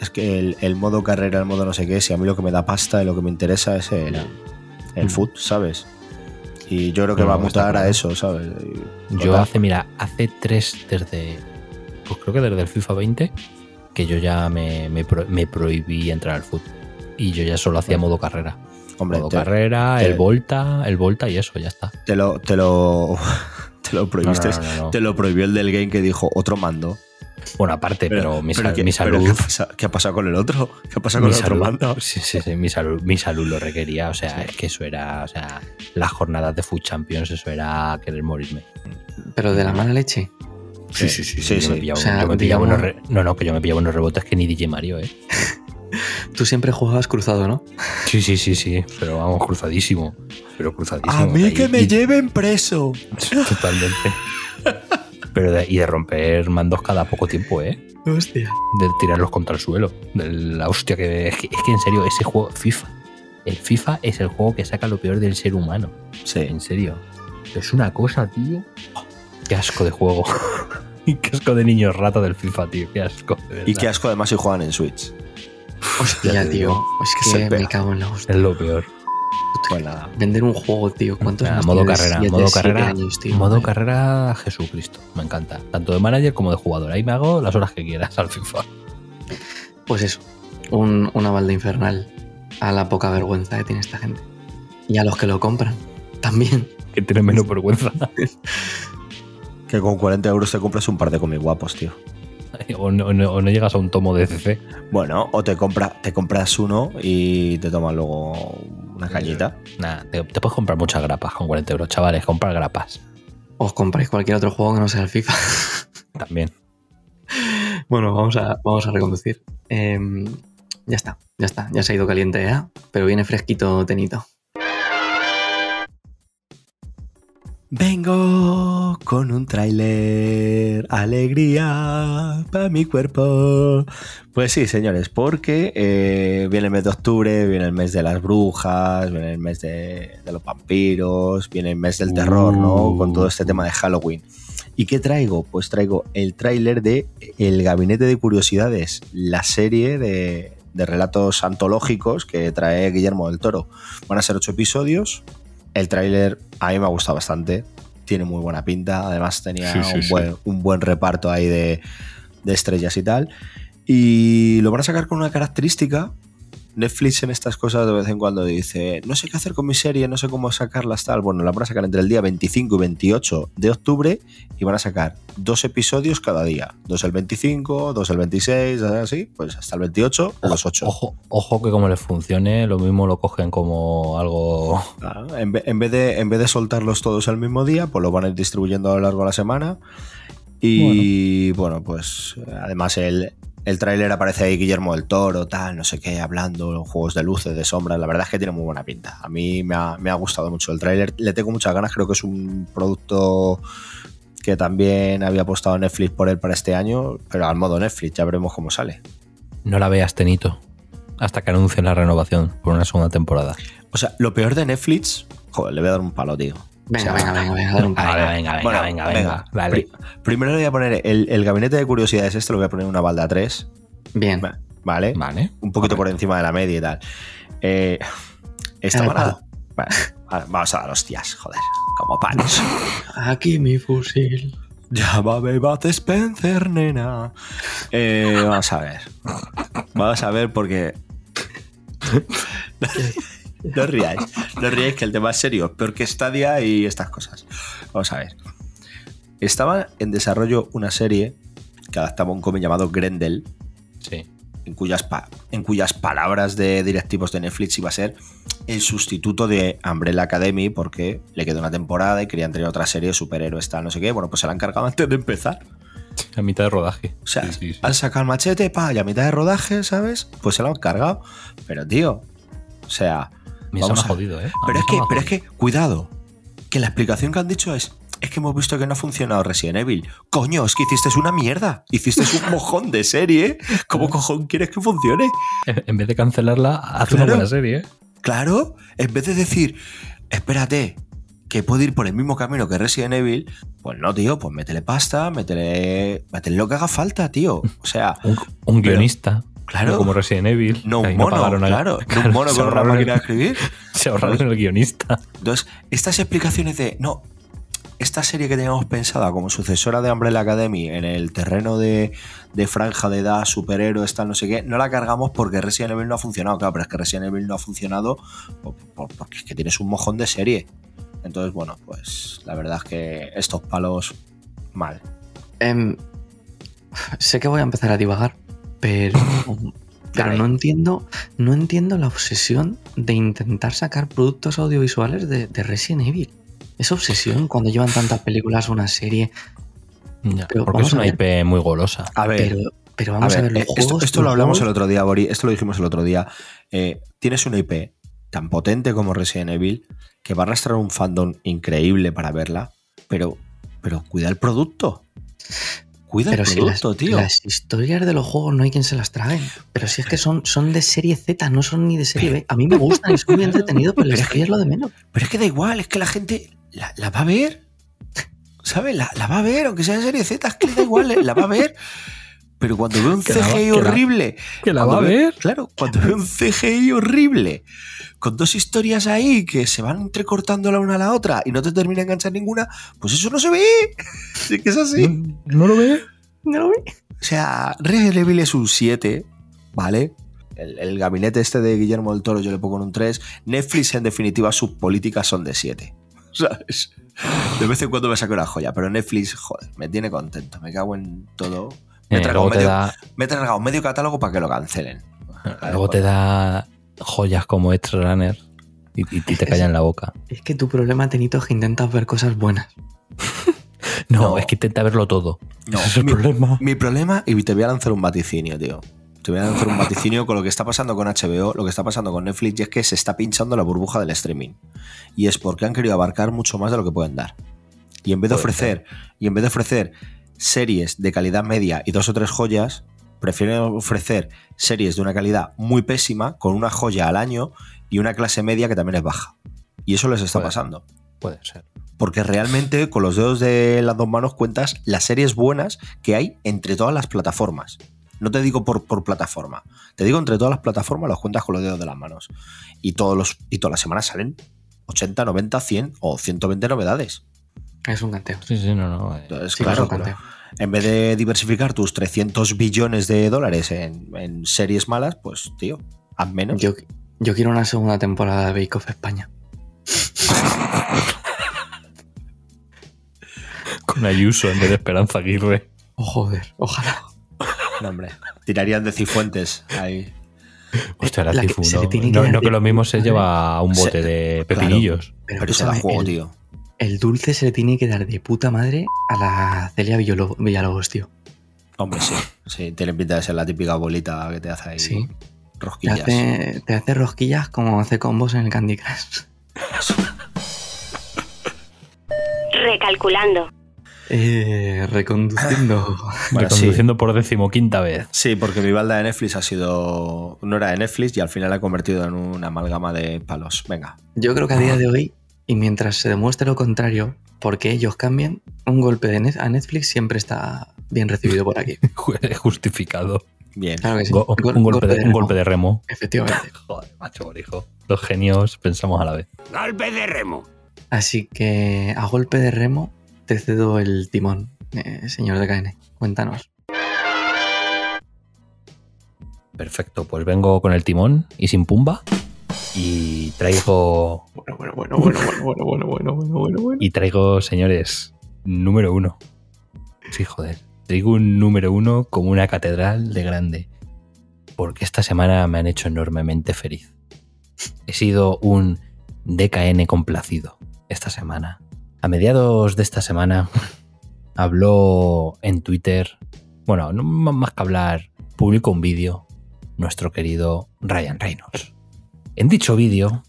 es que el, el modo carrera, el modo no sé qué, si a mí lo que me da pasta y lo que me interesa es el, el Mm. foot, ¿sabes? Y yo creo que No, va a mutar a eso, ¿sabes? Y- Yo hace, mira, hace tres, desde. Pues creo que desde el FIFA 20, que yo ya me, me, pro- me prohibí entrar al foot. Y yo ya solo hacía modo carrera. Hombre, modo te, carrera, te- el Volta, el Volta y eso, ya está. te lo, te lo, te lo prohibiste. no, no, no. Te lo prohibió el del game que dijo otro mando. Bueno, aparte, pero, mi, pero sal- ¿qué- mi pero salud. ¿qué, ha pasado, qué ha pasado con el otro? ¿Qué ha pasado con mi el otro salud- mando? Sí, sí, sí, mi salud, mi salud lo requería. O sea, es que eso era. O sea, las jornadas de Food Champions, eso era querer morirme. Pero de la mala leche. Sí, sí, sí, sí, yo me sí. pillaba, O sea, yo me pillaba digamos- unos re- No, no, que yo me pillaba unos rebotes que ni DJ Mario, ¿eh? Tú siempre jugabas cruzado, ¿no? Sí, sí, sí, sí. Pero vamos, cruzadísimo. Pero cruzadísimo. A mí Ahí- que me y- lleven preso. Totalmente. Pero de, y de romper mandos cada poco tiempo, ¿eh? Hostia. De tirarlos contra el suelo. De la hostia que. Es que, es que en serio, ese juego, FIFA. El FIFA es el juego que saca lo peor del ser humano. Sí. En serio. Es una cosa, tío. Qué asco de juego. y qué asco de niños rata del FIFA, tío. Qué asco. de Y qué asco además si juegan en Switch. Hostia, tío. Es que me cago en la hostia. Es lo peor. Pues. Vender un juego, tío. ¿Cuántos Nada, años modo tienes? carrera, Siete, modo carrera, años, tío. modo carrera Jesucristo, me encanta. Tanto de manager como de jugador. Ahí me hago las horas que quieras al FIFA. Pues eso. Un, una balda infernal a la poca vergüenza que tiene esta gente. Y a los que lo compran. También. Que tiene menos vergüenza. Que con 40 euros te compras un par de cómics guapos, tío. o, no, o no- o no llegas a un tomo de CC. Bueno, o te, compra, te compras uno y te tomas luego una cañita. Nada, te, te puedes comprar muchas grapas con 40 euros, chavales. Comprar grapas Os compráis cualquier otro juego que no sea el FIFA. también. Bueno, vamos a, vamos a reconducir. Em, ya está, ya está. Ya se ha ido caliente ya, pero viene fresquito tenito. Vengo con un tráiler, alegría para mi cuerpo. Pues sí, señores, porque eh, viene el mes de octubre, viene el mes de las brujas, viene el mes de, de los vampiros, viene el mes del terror, ¿no? Con todo este tema de Halloween. ¿Y qué traigo? Pues traigo el tráiler de El Gabinete de Curiosidades, la serie de, de relatos antológicos que trae Guillermo del Toro. Van a ser ocho episodios. El tráiler a mí me ha gustado bastante. Tiene muy buena pinta. Además tenía Sí, sí, un, sí. Buen, un buen reparto ahí de, de estrellas y tal. Y lo van a sacar con una característica Netflix en estas cosas de vez en cuando dice, no sé qué hacer con mi serie, no sé cómo sacarlas tal. Bueno, la van a sacar entre el día 25 y 28 de octubre y van a sacar dos episodios cada día. Dos el 25, dos el 26, así, pues hasta el 28 los 8. Ojo, ojo que como les funcione, lo mismo lo cogen como algo. Claro, en, ve- en vez de, en vez de soltarlos todos el mismo día, pues lo van a ir distribuyendo a lo largo de la semana. Y bueno, pues además el, el tráiler aparece ahí Guillermo del Toro, tal, no sé qué, hablando, juegos de luces, de sombras. La verdad es que tiene muy buena pinta. A mí me ha, me ha gustado mucho el tráiler. Le tengo muchas ganas, creo que es un producto que también había apostado Netflix por él para este año, pero al modo Netflix, ya veremos cómo sale. No la veas, Tenito. Hasta que anuncien la renovación por una segunda temporada. O sea, lo peor de Netflix, joder, le voy a dar un palo, tío. Venga, O sea, venga, venga, venga, dale un Venga, palo. venga, venga, Bueno, venga, venga, Dale. Pri- primero le voy a poner el, el gabinete de curiosidades, este lo voy a poner en una balda 3, Bien. ¿vale? Vale. Un poquito por encima de la media y tal. Eh, esta balada. Vale, vale, vamos a dar hostias, joder, como panes. Aquí mi fusil. Llámame Bud Spencer, nena. Eh, vamos a ver. Vamos a ver porque. no ríais. No ríais que el tema es serio. Peor que Stadia y estas cosas. Vamos a ver. Estaba en desarrollo una serie que adaptaba un cómic llamado Grendel, Sí. en cuyas, en cuyas palabras de directivos de Netflix iba a ser el sustituto de Umbrella Academy porque le quedó una temporada y querían tener otra serie de superhéroes, tal, no sé qué. Bueno, pues se la han cargado antes de empezar. A mitad de rodaje. O sea, Sí, sí, sí. han sacado el machete, pa, y a mitad de rodaje, ¿sabes? Pues se lo han cargado. Pero, tío, o sea... Me eso me vamos ha a- jodido, ¿eh? Pero es que, pero es que, cuidado, que la explicación que han dicho es... Es que hemos visto que no ha funcionado Resident Evil. Coño, es que hiciste una mierda. Hiciste un mojón de serie. ¿Cómo cojón quieres que funcione? En vez de cancelarla, haz una buena serie, ¿eh? Claro, en vez de decir, espérate, que puede ir por el mismo camino que Resident Evil, pues no, tío, pues métele pasta, métele, métele lo que haga falta, tío. O sea, Un, guionista. Claro. no como Resident Evil. no un mono, pagaron a- claro, no Claro, un mono con una máquina de escribir. Se ahorraron el guionista. Entonces, estas explicaciones de, no, esta serie que teníamos pensada como sucesora de Umbrella Academy en el terreno de, de franja de edad, superhéroes, tal, no sé qué, no la cargamos porque Resident Evil no ha funcionado. Claro, pero es que Resident Evil no ha funcionado por- por- porque es que tienes un mojón de serie. Entonces, bueno, pues la verdad es que estos palos, mal. Em, sé que voy a empezar a divagar, pero, pero no entiendo, no entiendo la obsesión de intentar sacar productos audiovisuales de, de Resident Evil. Esa obsesión cuando llevan tantas películas una serie. Ya, Pero porque es una. IP muy golosa. A ver, Pero, pero vamos a ver, los eh, esto, juegos. esto lo hablamos el otro día, Bori, esto lo dijimos el otro día. Eh, tienes una IP tan potente como Resident Evil que va a arrastrar un fandom increíble para verla, pero, pero cuida el producto. Cuida Pero el si las, tío. las historias de los juegos no hay quien se las trague. Pero si es que son, son de serie Z, no son ni de serie B. A mí me gustan y son muy entretenidos, pero Pero es historia es lo de menos. Pero es que da igual, es que la gente la, la va a ver. ¿Sabes? La, la va a ver, aunque sea de serie Z, es que da igual, la va a ver. Pero cuando ve un la CGI que la- horrible. que la va a ve- ver. Claro, cuando ve un CGI horrible. Con dos historias ahí que se van entrecortando la una a la otra y no te termina de enganchar ninguna, pues eso no se ve. Sí que es así. ¿No, no lo ve? No lo vi. O sea, Resident Evil es un 7, ¿vale? El, el gabinete este de Guillermo del Toro yo le pongo en un 3. Netflix, en definitiva, sus políticas son de 7. ¿Sabes? De vez en cuando me saco una joya, pero Netflix, joder, me tiene contento. Me cago en todo. Me he Eh, tragado medio, da, me he tragado medio catálogo para que lo cancelen. luego te da joyas como Extra Runner y, y- y te callan la boca. Es que tu problema, Tenito, es que intentas ver cosas buenas. No, No. es que intenta verlo todo. No, Ese es el mi- problema. Mi problema, y te voy a lanzar un vaticinio, tío. Te voy a lanzar un vaticinio con lo que está pasando con HBO, lo que está pasando con Netflix, y es que se está pinchando la burbuja del streaming. Y es porque han querido abarcar mucho más de lo que pueden dar. Y en vez de ofrecer, y en vez de ofrecer series de calidad media y dos o tres joyas, prefieren ofrecer series de una calidad muy pésima, con una joya al año y una clase media que también es baja. Y eso les está Puede. pasando. Puede ser. Porque realmente con los dedos de las dos manos cuentas las series buenas que hay entre todas las plataformas. No te digo por, por plataforma, te digo entre todas las plataformas los cuentas con los dedos de las manos. Y, todos los, y todas las semanas salen 80, 90, 100 o 120 novedades. Es un canteo. Sí, sí, no, no. eh, Sí, claro, es un canteo. en vez de diversificar tus 300 billones de dólares en, en series malas, pues tío, Haz menos. Yo, yo quiero una segunda temporada de Bake Off España. Con Ayuso en vez de Esperanza Aguirre. Oh, joder, ojalá. No, hombre. Tirarían de Cifuentes ahí. Hostia, la La Cifu, ¿no? que No, dar no, de que lo mismo se lleva a un Se- bote de claro. pepinillos. Pero se la escúchame, juego, el, tío. El dulce se le tiene que dar de puta madre a la Celia Villalobos, tío. Hombre, sí. Sí, tiene pinta de ser la típica bolita que te hace ahí Sí. Te rosquillas. hace, te hace rosquillas como hace combos en el Candy Crush. Recalculando. Eh, reconduciendo. Bueno, sí. Reconduciendo por decimoquinta vez. Sí, porque mi balda de Netflix ha sido. No era de Netflix y al final la he convertido en una amalgama de palos. Venga. Yo creo que a día de hoy, y mientras se demuestre lo contrario, porque ellos cambien, un golpe de Net- a Netflix siempre está bien recibido por aquí. Justificado. Bien. Claro que sí. Go- un, golpe de, un remo. golpe de remo. Efectivamente. Joder, macho, hijo. Los genios pensamos a la vez. Golpe de remo. Así que a golpe de remo te cedo el timón, eh, señor de KN. Cuéntanos. Perfecto, pues vengo con el timón y sin pumba. Y traigo. Bueno, bueno, bueno, bueno, bueno, bueno, bueno, bueno, bueno, bueno. Y traigo, señores, número uno. Sí, joder. Traigo un número uno como una catedral de grande. Porque esta semana me han hecho enormemente feliz. He sido un DKN complacido esta semana. A mediados de esta semana habló en Twitter, bueno, no más que hablar, publicó un vídeo nuestro querido Ryan Reynolds. En dicho vídeo,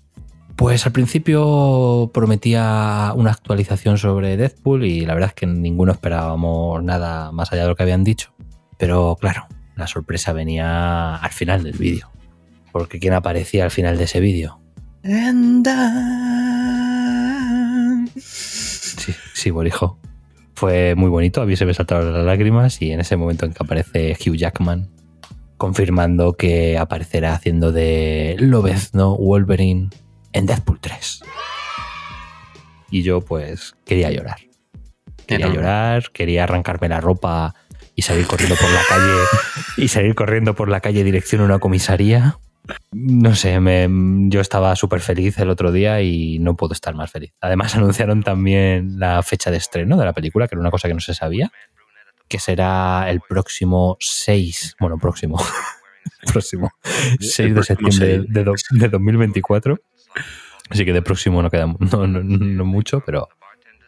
pues al principio prometía una actualización sobre Deadpool y la verdad es que ninguno esperábamos nada más allá de lo que habían dicho. Pero claro, la sorpresa venía al final del vídeo. Porque ¿quién aparecía al final de ese vídeo? Sí, sí, Borijo. Fue muy bonito, a mí se me saltaron las lágrimas y en ese momento en que aparece Hugh Jackman confirmando que aparecerá haciendo de Lobezno Wolverine en Deadpool 3. Y yo pues quería llorar. Quería llorar, quería arrancarme la ropa y salir corriendo por la calle y salir corriendo por la calle dirección a una comisaría. No sé, me- yo estaba súper feliz el otro día y no puedo estar más feliz. Además anunciaron también la fecha de estreno de la película, que era una cosa que no se sabía, que será el próximo 6, bueno, próximo, próximo 6 de septiembre de, do- de 2024. Así que de próximo no queda no, no- no mucho, pero,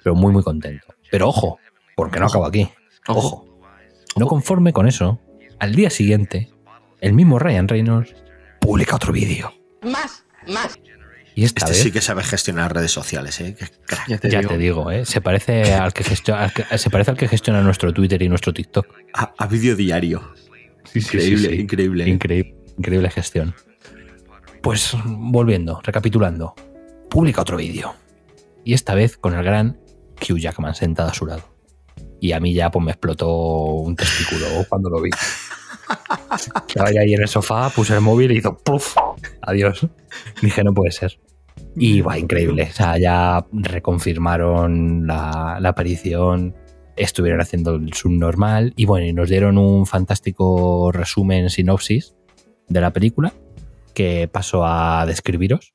pero muy, muy contento. Pero ojo, porque no acabo aquí. Ojo. No conforme con eso, al día siguiente, el mismo Ryan Reynolds publica otro vídeo. Más, más. Y esta Este vez, sí que sabe gestionar redes sociales, ¿eh? Qué crack. Ya te ya digo. te digo, ¿eh? se, parece al que gestiona, al que- se parece al que gestiona nuestro Twitter y nuestro TikTok. A, a vídeo diario. increíble, increíble. Increíble, increíble gestión. Pues volviendo, recapitulando, publica otro vídeo. Y esta vez con el gran Hugh Jackman sentado a su lado. Y a mí ya pues me explotó un testículo cuando lo vi. Estaba ahí en el sofá, puse el móvil y hizo ¡puf! Adiós. Dije, no puede ser. Y va, increíble. O sea, ya reconfirmaron la, la aparición, estuvieron haciendo el subnormal y bueno, y nos dieron un fantástico resumen, sinopsis de la película que paso a describiros.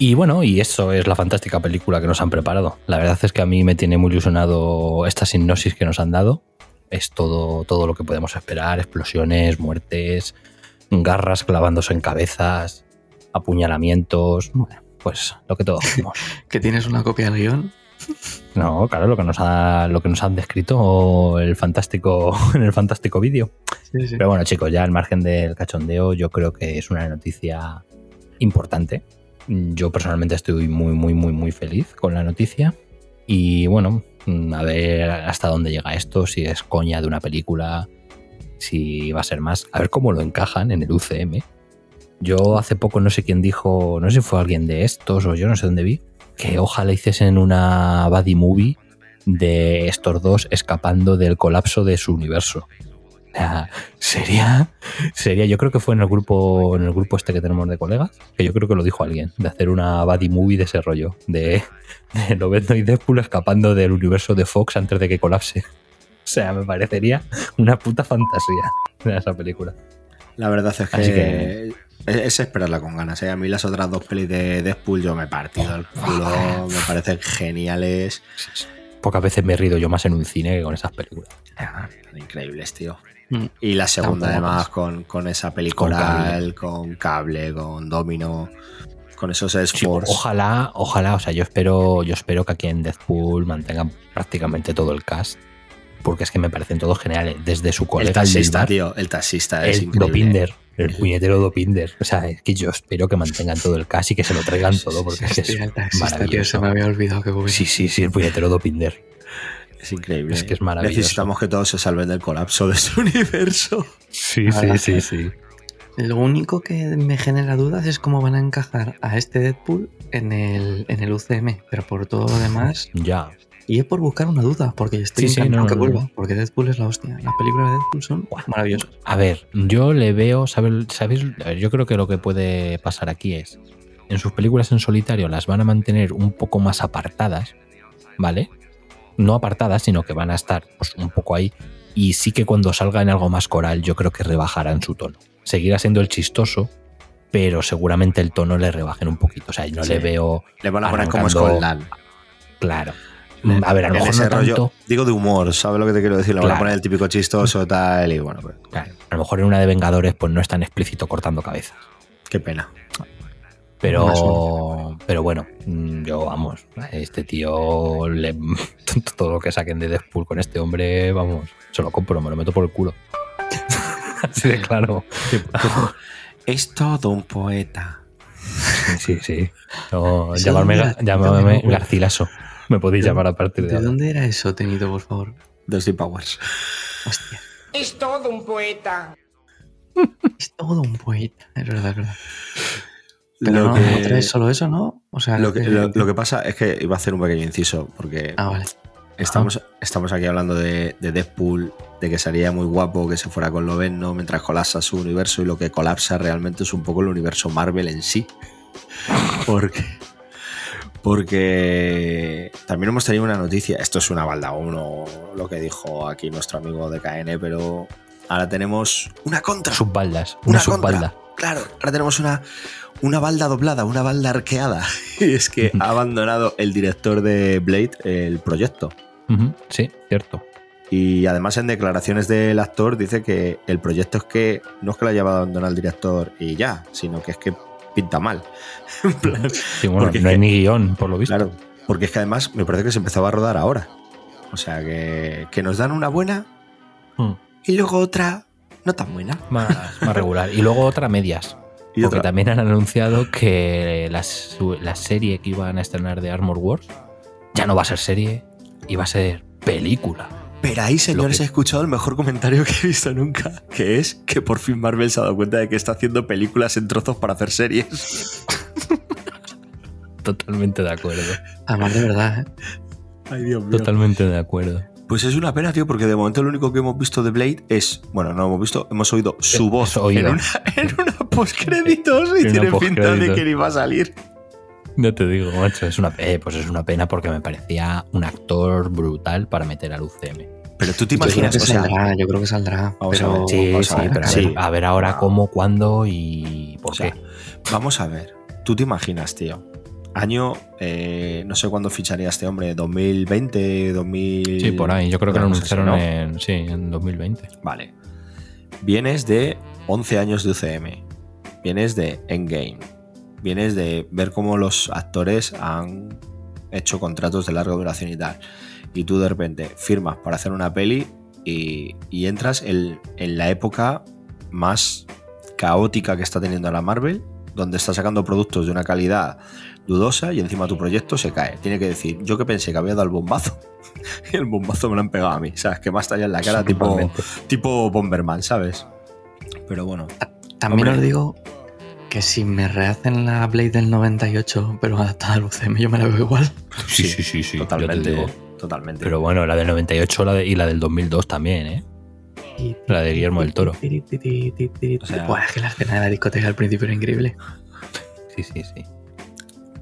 Y bueno, y eso es la fantástica película que nos han preparado. La verdad es que a mí me tiene muy ilusionado esta sinopsis que nos han dado. Es todo, todo lo que podemos esperar: explosiones, muertes, garras clavándose en cabezas, apuñalamientos. Bueno, pues lo que todos vimos. Que tienes una copia del guion. No, claro, lo que nos, ha, lo que nos han descrito el fantástico, en el fantástico vídeo. Sí, sí. Pero bueno, chicos, ya al margen del cachondeo, yo creo que es una noticia importante. Yo personalmente estoy muy, muy, muy, muy feliz con la noticia. Y bueno, mm, a ver hasta dónde llega esto, si es coña de una película, si va a ser más. A ver cómo lo encajan en el UCM. Yo hace poco no sé quién dijo, no sé si fue alguien de estos o yo no sé dónde vi, que ojalá hiciesen una buddy movie de estos dos escapando del colapso de su universo. Sería, sería, yo creo que fue en el grupo, en el grupo este que tenemos de colegas, que yo creo que lo dijo alguien, de hacer una buddy movie de ese rollo, de, de Lobezno y Deadpool escapando del universo de Fox antes de que colapse. O sea, me parecería una puta fantasía de esa película. La verdad es que, que- es, es esperarla con ganas. ¿eh? A mí las otras dos pelis de Deadpool yo me he partido el culo, me parecen geniales. Pocas veces me he rido yo más en un cine que con esas películas. Increíbles, tío. Mm. Y la segunda, Tampoco además, más. con, con esa película, con cable, con domino, con esos Sí, sports. ojalá, ojalá, o sea, yo espero, yo espero que aquí en Deadpool mantengan prácticamente todo el cast, porque es que me parecen todos geniales, desde su el colega el taxista, bar, tío, el taxista es el. Dopinder, el puñetero Dopinder. O sea, es que yo espero que mantengan todo el cast y que se lo traigan todo, porque es que Hostia, el es taxista, tío, maravilloso. se me había olvidado que bueno. Sí, sí, sí, el puñetero Dopinder. Es increíble. Es que es maravilloso. Necesitamos que todos se salven del colapso de su universo. Sí, sí, sí, sí. Lo único que me genera dudas es cómo van a encajar a este Deadpool en el, en el UCM, pero por todo lo demás, Ya. y es por buscar una duda, porque estoy Sí, sí, no, que no, vuelva, no. porque Deadpool es la hostia. Las películas de Deadpool son maravillosas. A ver, yo le veo, ¿sabes? ¿sabéis? Ver, yo creo que lo que puede pasar aquí es, en sus películas en solitario las van a mantener un poco más apartadas, ¿vale? No apartadas, sino que van a estar pues, un poco ahí. Y sí que cuando salga en algo más coral, yo creo que rebajarán su tono. Seguirá siendo el chistoso, pero seguramente el tono le rebajen un poquito. O sea, no Sí. le veo Le van a poner como Scotland. claro. A ver, a lo mejor no rollo, tanto. digo de humor, ¿sabes lo que te quiero decir? Le van a Claro. poner el típico chistoso, tal, y bueno, pues, Claro, a lo mejor en una de Vengadores, pues no es tan explícito cortando cabezas. qué pena. Pero, pero bueno, mm, yo vamos, este tío, le- todo lo que saquen de Deadpool con este hombre, vamos, se lo compro, me lo meto por el culo. Así de claro. Es todo un poeta. Sí, sí. No, llamarme, era- llamarme Garcilaso. Me podéis ¿De- llamar a partir de ¿De ahora. dónde era eso, Tenito, por favor? De Steve Powers. Hostia, Es todo un poeta. es todo un poeta, es verdad, es verdad. Pero Lo no, que- no traes solo eso, ¿no? O sea, Lo que, que- lo- lo que pasa es que iba a hacer un pequeño inciso, porque Ah, vale. estamos, estamos aquí hablando de, de Deadpool, de que sería muy guapo que se fuera con Loveno mientras colapsa su universo, y lo que colapsa realmente es un poco el universo Marvel en sí. Porque, porque también hemos tenido una noticia, esto es una balda uno, lo que dijo aquí nuestro amigo de KN, pero ahora tenemos una contra. Subbaldas, una, Una contra. Claro, ahora tenemos una, una balda doblada, una balda arqueada. Y es que ha abandonado el director de Blade el proyecto. Sí, cierto. Y además en declaraciones del actor dice que el proyecto es que no es que lo haya abandonado el director y ya, sino que es que pinta mal. Sí, bueno, Porque no hay que- ni guion, por lo visto. claro, porque es que además me parece que se empezaba a rodar ahora. O sea que, que nos dan una buena Mm. y luego otra no tan buena. Más, más regular. Y luego otra medias. Y porque otra, también han anunciado que la, su- la serie que iban a estrenar de Armor Wars ya no va a ser serie y va a ser película. Pero ahí, señores, que- he escuchado el mejor comentario que he visto nunca, que es que por fin Marvel se ha dado cuenta de que está haciendo películas en trozos para hacer series. Totalmente de acuerdo. Además, de verdad, ¿eh? Ay, Dios mío. Totalmente de acuerdo. Pues es una pena, tío, porque de momento lo único que hemos visto de Blade es, bueno, no hemos visto, hemos oído su voz oído. en una, en una postcréditos y En tiene pinta de que ni va a salir. No te digo, macho, es una, eh, pues es una pena porque me parecía un actor brutal para meter al UCM. Pero tú te Yo creo imaginas, que o sea, saldrá, yo creo que saldrá. A Sí, sí, a ver, pero a, sí. ver, a ver ahora cómo, cuándo y por O sea, qué. vamos a ver, tú te imaginas, tío. Año, eh, no sé cuándo ficharía este hombre, 2020, 2000... Sí, por ahí. Yo creo que lo cosa así, anunciaron ¿no? en, sí, en 2020. Vale. Vienes de 11 años de UCM. Vienes de Endgame. Vienes de ver cómo los actores han hecho contratos de larga duración y tal. Y tú de repente firmas para hacer una peli y, y entras en, en la época más caótica que está teniendo la Marvel, donde está sacando productos de una calidad dudosa y encima tu proyecto se cae. Tiene que decir, yo que pensé que había dado el bombazo y el bombazo me lo han pegado a mí. ¿Sabes? Que más allá en la cara, tipo, tipo Bomberman, ¿sabes? Pero bueno, También Hombre. os digo que si me rehacen la Blade del 98, pero adaptada al UCM, yo me la veo igual. Sí, sí, sí, sí. yo te totalmente. digo. Totalmente. Pero bueno, la del 98 la de- y la del 2002 también, ¿eh? La de Guillermo del Toro. O sea- Buah, es que la escena de la discoteca al principio era increíble. Sí, sí, sí.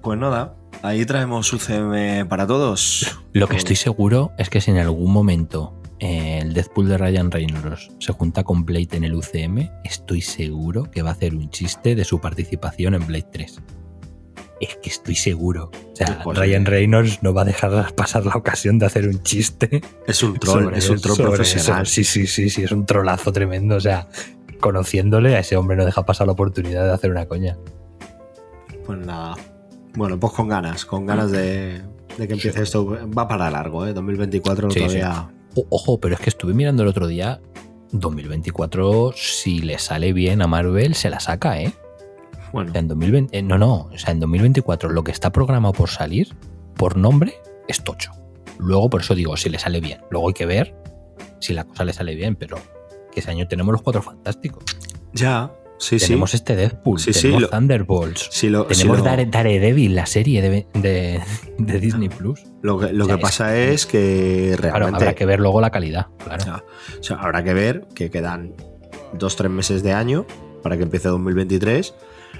Pues nada, ahí traemos UCM para todos. Lo que estoy seguro es que si en algún momento eh, el Deadpool de Ryan Reynolds se junta con Blade en el UCM, estoy seguro que va a hacer un chiste de su participación en Blade 3. Es que estoy seguro. O sea, Pues, Ryan. Reynolds no va a dejar pasar la ocasión de hacer un chiste. Es un troll, es un troll profesional. eso. Sí, sí, sí, sí, es un trolazo tremendo. O sea, conociéndole a ese hombre no deja pasar la oportunidad de hacer una coña. Pues nada. Bueno, pues con ganas, con ganas de, de que empiece esto. Va para largo, ¿eh? 2024 Sí, todavía. O- Ojo, pero es que estuve mirando el otro día. 2024, si le sale bien a Marvel, se la saca, ¿eh? Bueno, O sea, en 2020, eh, no, no, o sea, en 2024 lo que está programado por salir, por nombre, es tocho. Luego, por eso digo, si le sale bien. Luego hay que ver si la cosa le sale bien, pero que ese año tenemos los cuatro fantásticos. ya, sí, tenemos sí. este Deadpool, Sí, tenemos lo- Thunderbolts, lo, tenemos lo- Dare- Daredevil, la serie de, de- de Disney Plus. lo que, lo o sea, que pasa es que Claro, realmente. habrá que ver luego la calidad, claro. Ya. O sea, habrá que ver que quedan dos, tres meses de año para que empiece 2023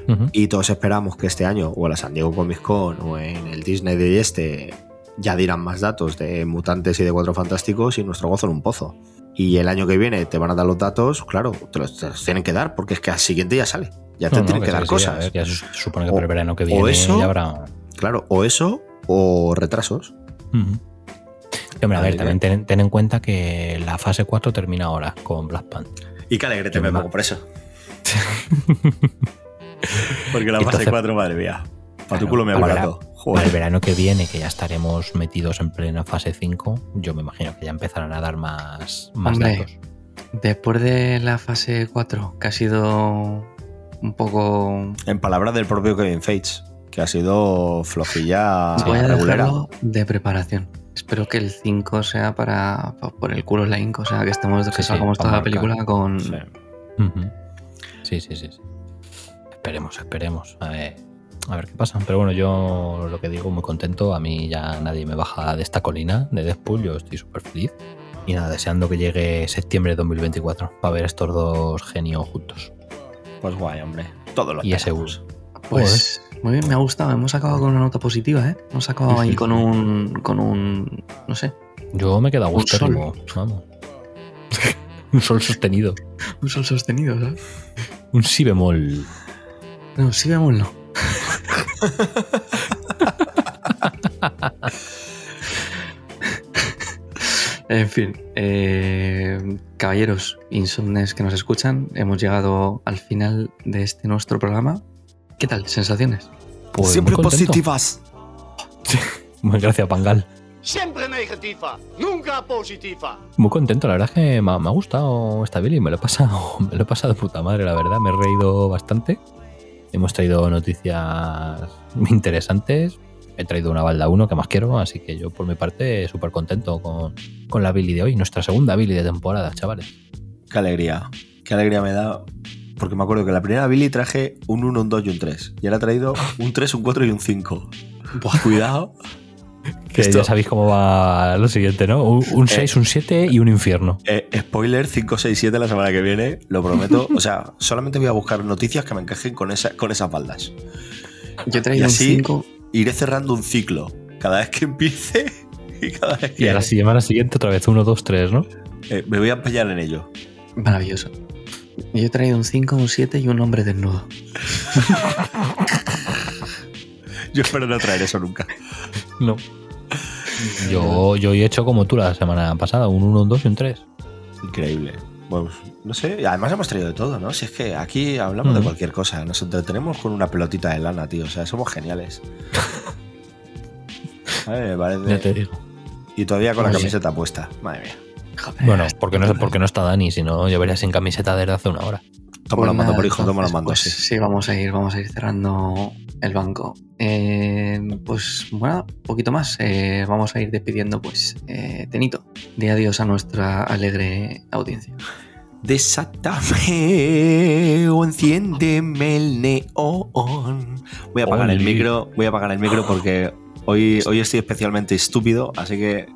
Ujú. y todos esperamos que este año o en la San Diego Comic Con o en el Disney de este ya dirán más datos de mutantes y de cuatro fantásticos y nuestro gozo en un pozo. Y el año que viene te van a dar los datos, claro, te los, te los tienen que dar porque es que al siguiente ya sale. Ya te No, no, tienen que, dar sí, cosas. ver, ya se supone que O- para el verano que o viene eso- ya habrá. Claro, o eso o retrasos. Y, hombre, a ver, también ten, ten en cuenta que la fase 4 termina ahora con Black Panther. Y qué alegre te me pongo por eso. Porque la fase Entonces- 4, madre mía. Para tu culo me al aparato. Para el Joder. verano que viene, que ya estaremos metidos en plena fase 5, yo me imagino que ya empezarán a dar más, más Hombre. datos. Después de la fase 4, que ha sido un poco. En palabras del propio Kevin Feige, que ha sido flojilla Voy a regulera. dejarlo de preparación. Espero que el 5 sea para, pa- por el culo la Inc. O sea, que estemos que Sí, sí, salgamos toda la película con. Sí. Sí, sí, sí, sí. Esperemos, esperemos. A ver, a ver qué pasa. Pero bueno, yo lo que digo, muy contento. A mí ya nadie me baja de esta colina de Deadpool. Yo estoy súper feliz. Y nada, deseando que llegue septiembre de 2024 para ver estos dos genios juntos. Pues guay, hombre. Todo lo Y ese esperamos. Pues muy bien, me ha gustado. Hemos acabado con una nota positiva, ¿eh? Hemos acabado ahí con un. con un. no sé. Yo me he quedado a gusto, sol. vamos. Un sol sostenido. Un sol sostenido, ¿sabes? Un si bemol. No, sí no. en fin, eh, caballeros insomnes que nos escuchan, hemos llegado al final de este nuestro programa. ¿Qué tal? ¿Sensaciones? Pues Siempre positivas. Muy gracias, Pangal. Siempre negativa, nunca positiva. Muy contento, la verdad es que me ha, me ha gustado esta Billy, me lo he pasado, me lo he pasado puta madre, la verdad, me he reído bastante. Hemos traído noticias muy interesantes. He traído una balda 1 que más quiero, así que yo por mi parte súper contento con, con la Billy de hoy, nuestra segunda Billy de temporada, chavales. Qué alegría. Qué alegría me da. Porque me acuerdo que la primera Billy traje un 1, un 2 y un 3. Y ahora he traído un 3, un 4 y un 5. Cuidado. Que Esto- ya sabéis cómo va lo siguiente, ¿no? Un, un 6, un 7 y un infierno. Eh, spoiler 5, 6, 7 la semana que viene, lo prometo. O sea, solamente voy a buscar noticias que me encajen con, esa, con esas baldas. Yo he Y traído un así 5. iré cerrando un ciclo. Cada vez que empiece y cada vez Y que. a la semana siguiente otra vez 1, 2, 3, ¿no? Eh, me voy a empeñar en ello. Maravilloso. Yo he traído un 5, un 7 y un hombre desnudo. Yo espero no traer eso nunca. No. Yo, yo he hecho como tú la semana pasada, un 1, un 2 y un 3. Increíble. Bueno, pues, no sé, además hemos traído de todo, ¿no? Si es que aquí hablamos de Ujú. cualquier cosa, nos entretenemos con una pelotita de lana, tío. O sea, somos geniales. Vale. Ya te digo. Y todavía con la Oye. camiseta puesta. Madre mía. Joder, Bueno, porque no, porque no está Dani, si no, yo vería sin camiseta desde hace una hora. Toma la mando por hijo, toma la mando, pues sí. sí, vamos a ir, vamos a ir cerrando el banco. Eh, pues bueno, un poquito más. Eh, vamos a ir despidiendo, pues, eh, Tenito. De adiós a nuestra alegre audiencia. Desátame o enciéndeme el neón. Voy a apagar el micro, voy a apagar el micro porque Hoy, hoy estoy especialmente estúpido, así que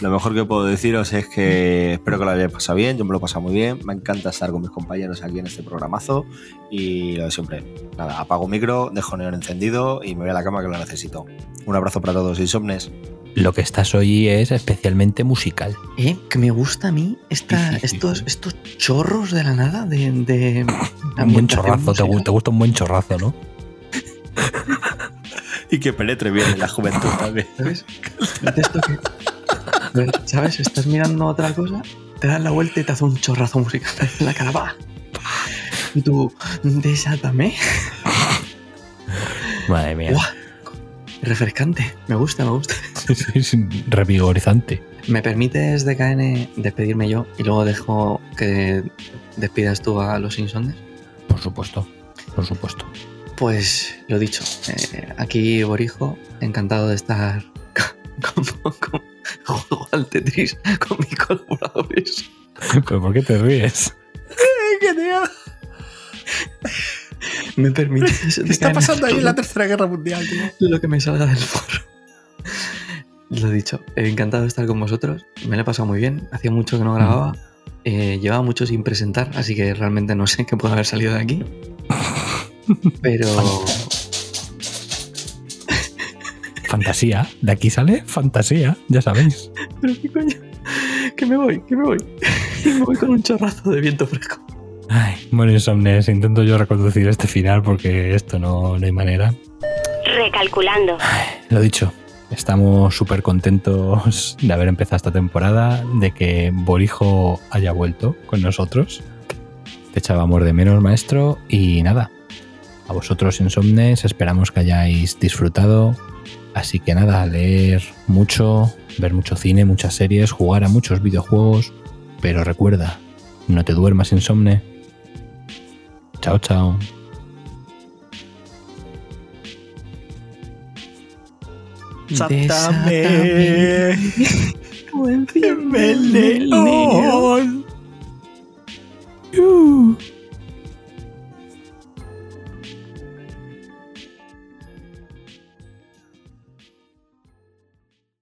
lo mejor que puedo deciros es que espero que lo hayáis pasado bien, yo me lo he pasado muy bien, me encanta estar con mis compañeros aquí en este programazo y lo de siempre. Nada, apago micro, dejo neón encendido y me voy a la cama que lo necesito. Un abrazo para todos, insomnes. Lo que estás hoy es especialmente musical. Eh, que me gusta a mí esta, estos, estos chorros de la nada de, de Un buen chorrazo, te gusta un buen chorrazo, ¿no? Y que penetre bien en la juventud también. ¿Sabes? De esto que- ¿Sabes? Estás mirando otra cosa, te das la vuelta y te hace un chorrazo musical en la cara. ¡pa! Y tú, desátame. Madre mía. Refrescante. Me gusta, me gusta. es revigorizante. ¿Me permites, DKN, despedirme yo y luego dejo que despidas tú a los insondes? Por supuesto, por supuesto. Pues lo dicho, eh, aquí Borijo, encantado de estar con, con- con- al Tetris con mis colaboradores. ¿Pero por qué te ríes? ¿Me permites? DKN, todo Tercera Guerra Mundial, tío? Lo que me salga del foro. Lo dicho, eh, encantado de estar con vosotros. Me lo he pasado muy bien. Hacía mucho que no grababa. Eh, llevaba mucho sin presentar, así que realmente no sé qué puede haber salido de aquí. Pero Fantasía. De aquí sale fantasía, ya sabéis. ¿Pero qué coño? Que me voy, que me voy. Me voy con un chorrazo de viento fresco. Ay, bueno, Insomnes, intento yo reconducir este final porque esto no, no hay manera. Recalculando. Lo dicho, estamos súper contentos de haber empezado esta temporada, de que Borijo haya vuelto con nosotros. Te echábamos de menos, maestro, y nada. A vosotros, Insomnes, esperamos que hayáis disfrutado. Así que nada, leer mucho, ver mucho cine, muchas series, jugar a muchos videojuegos. Pero recuerda, no te duermas, Insomne. Chao, chao. El león.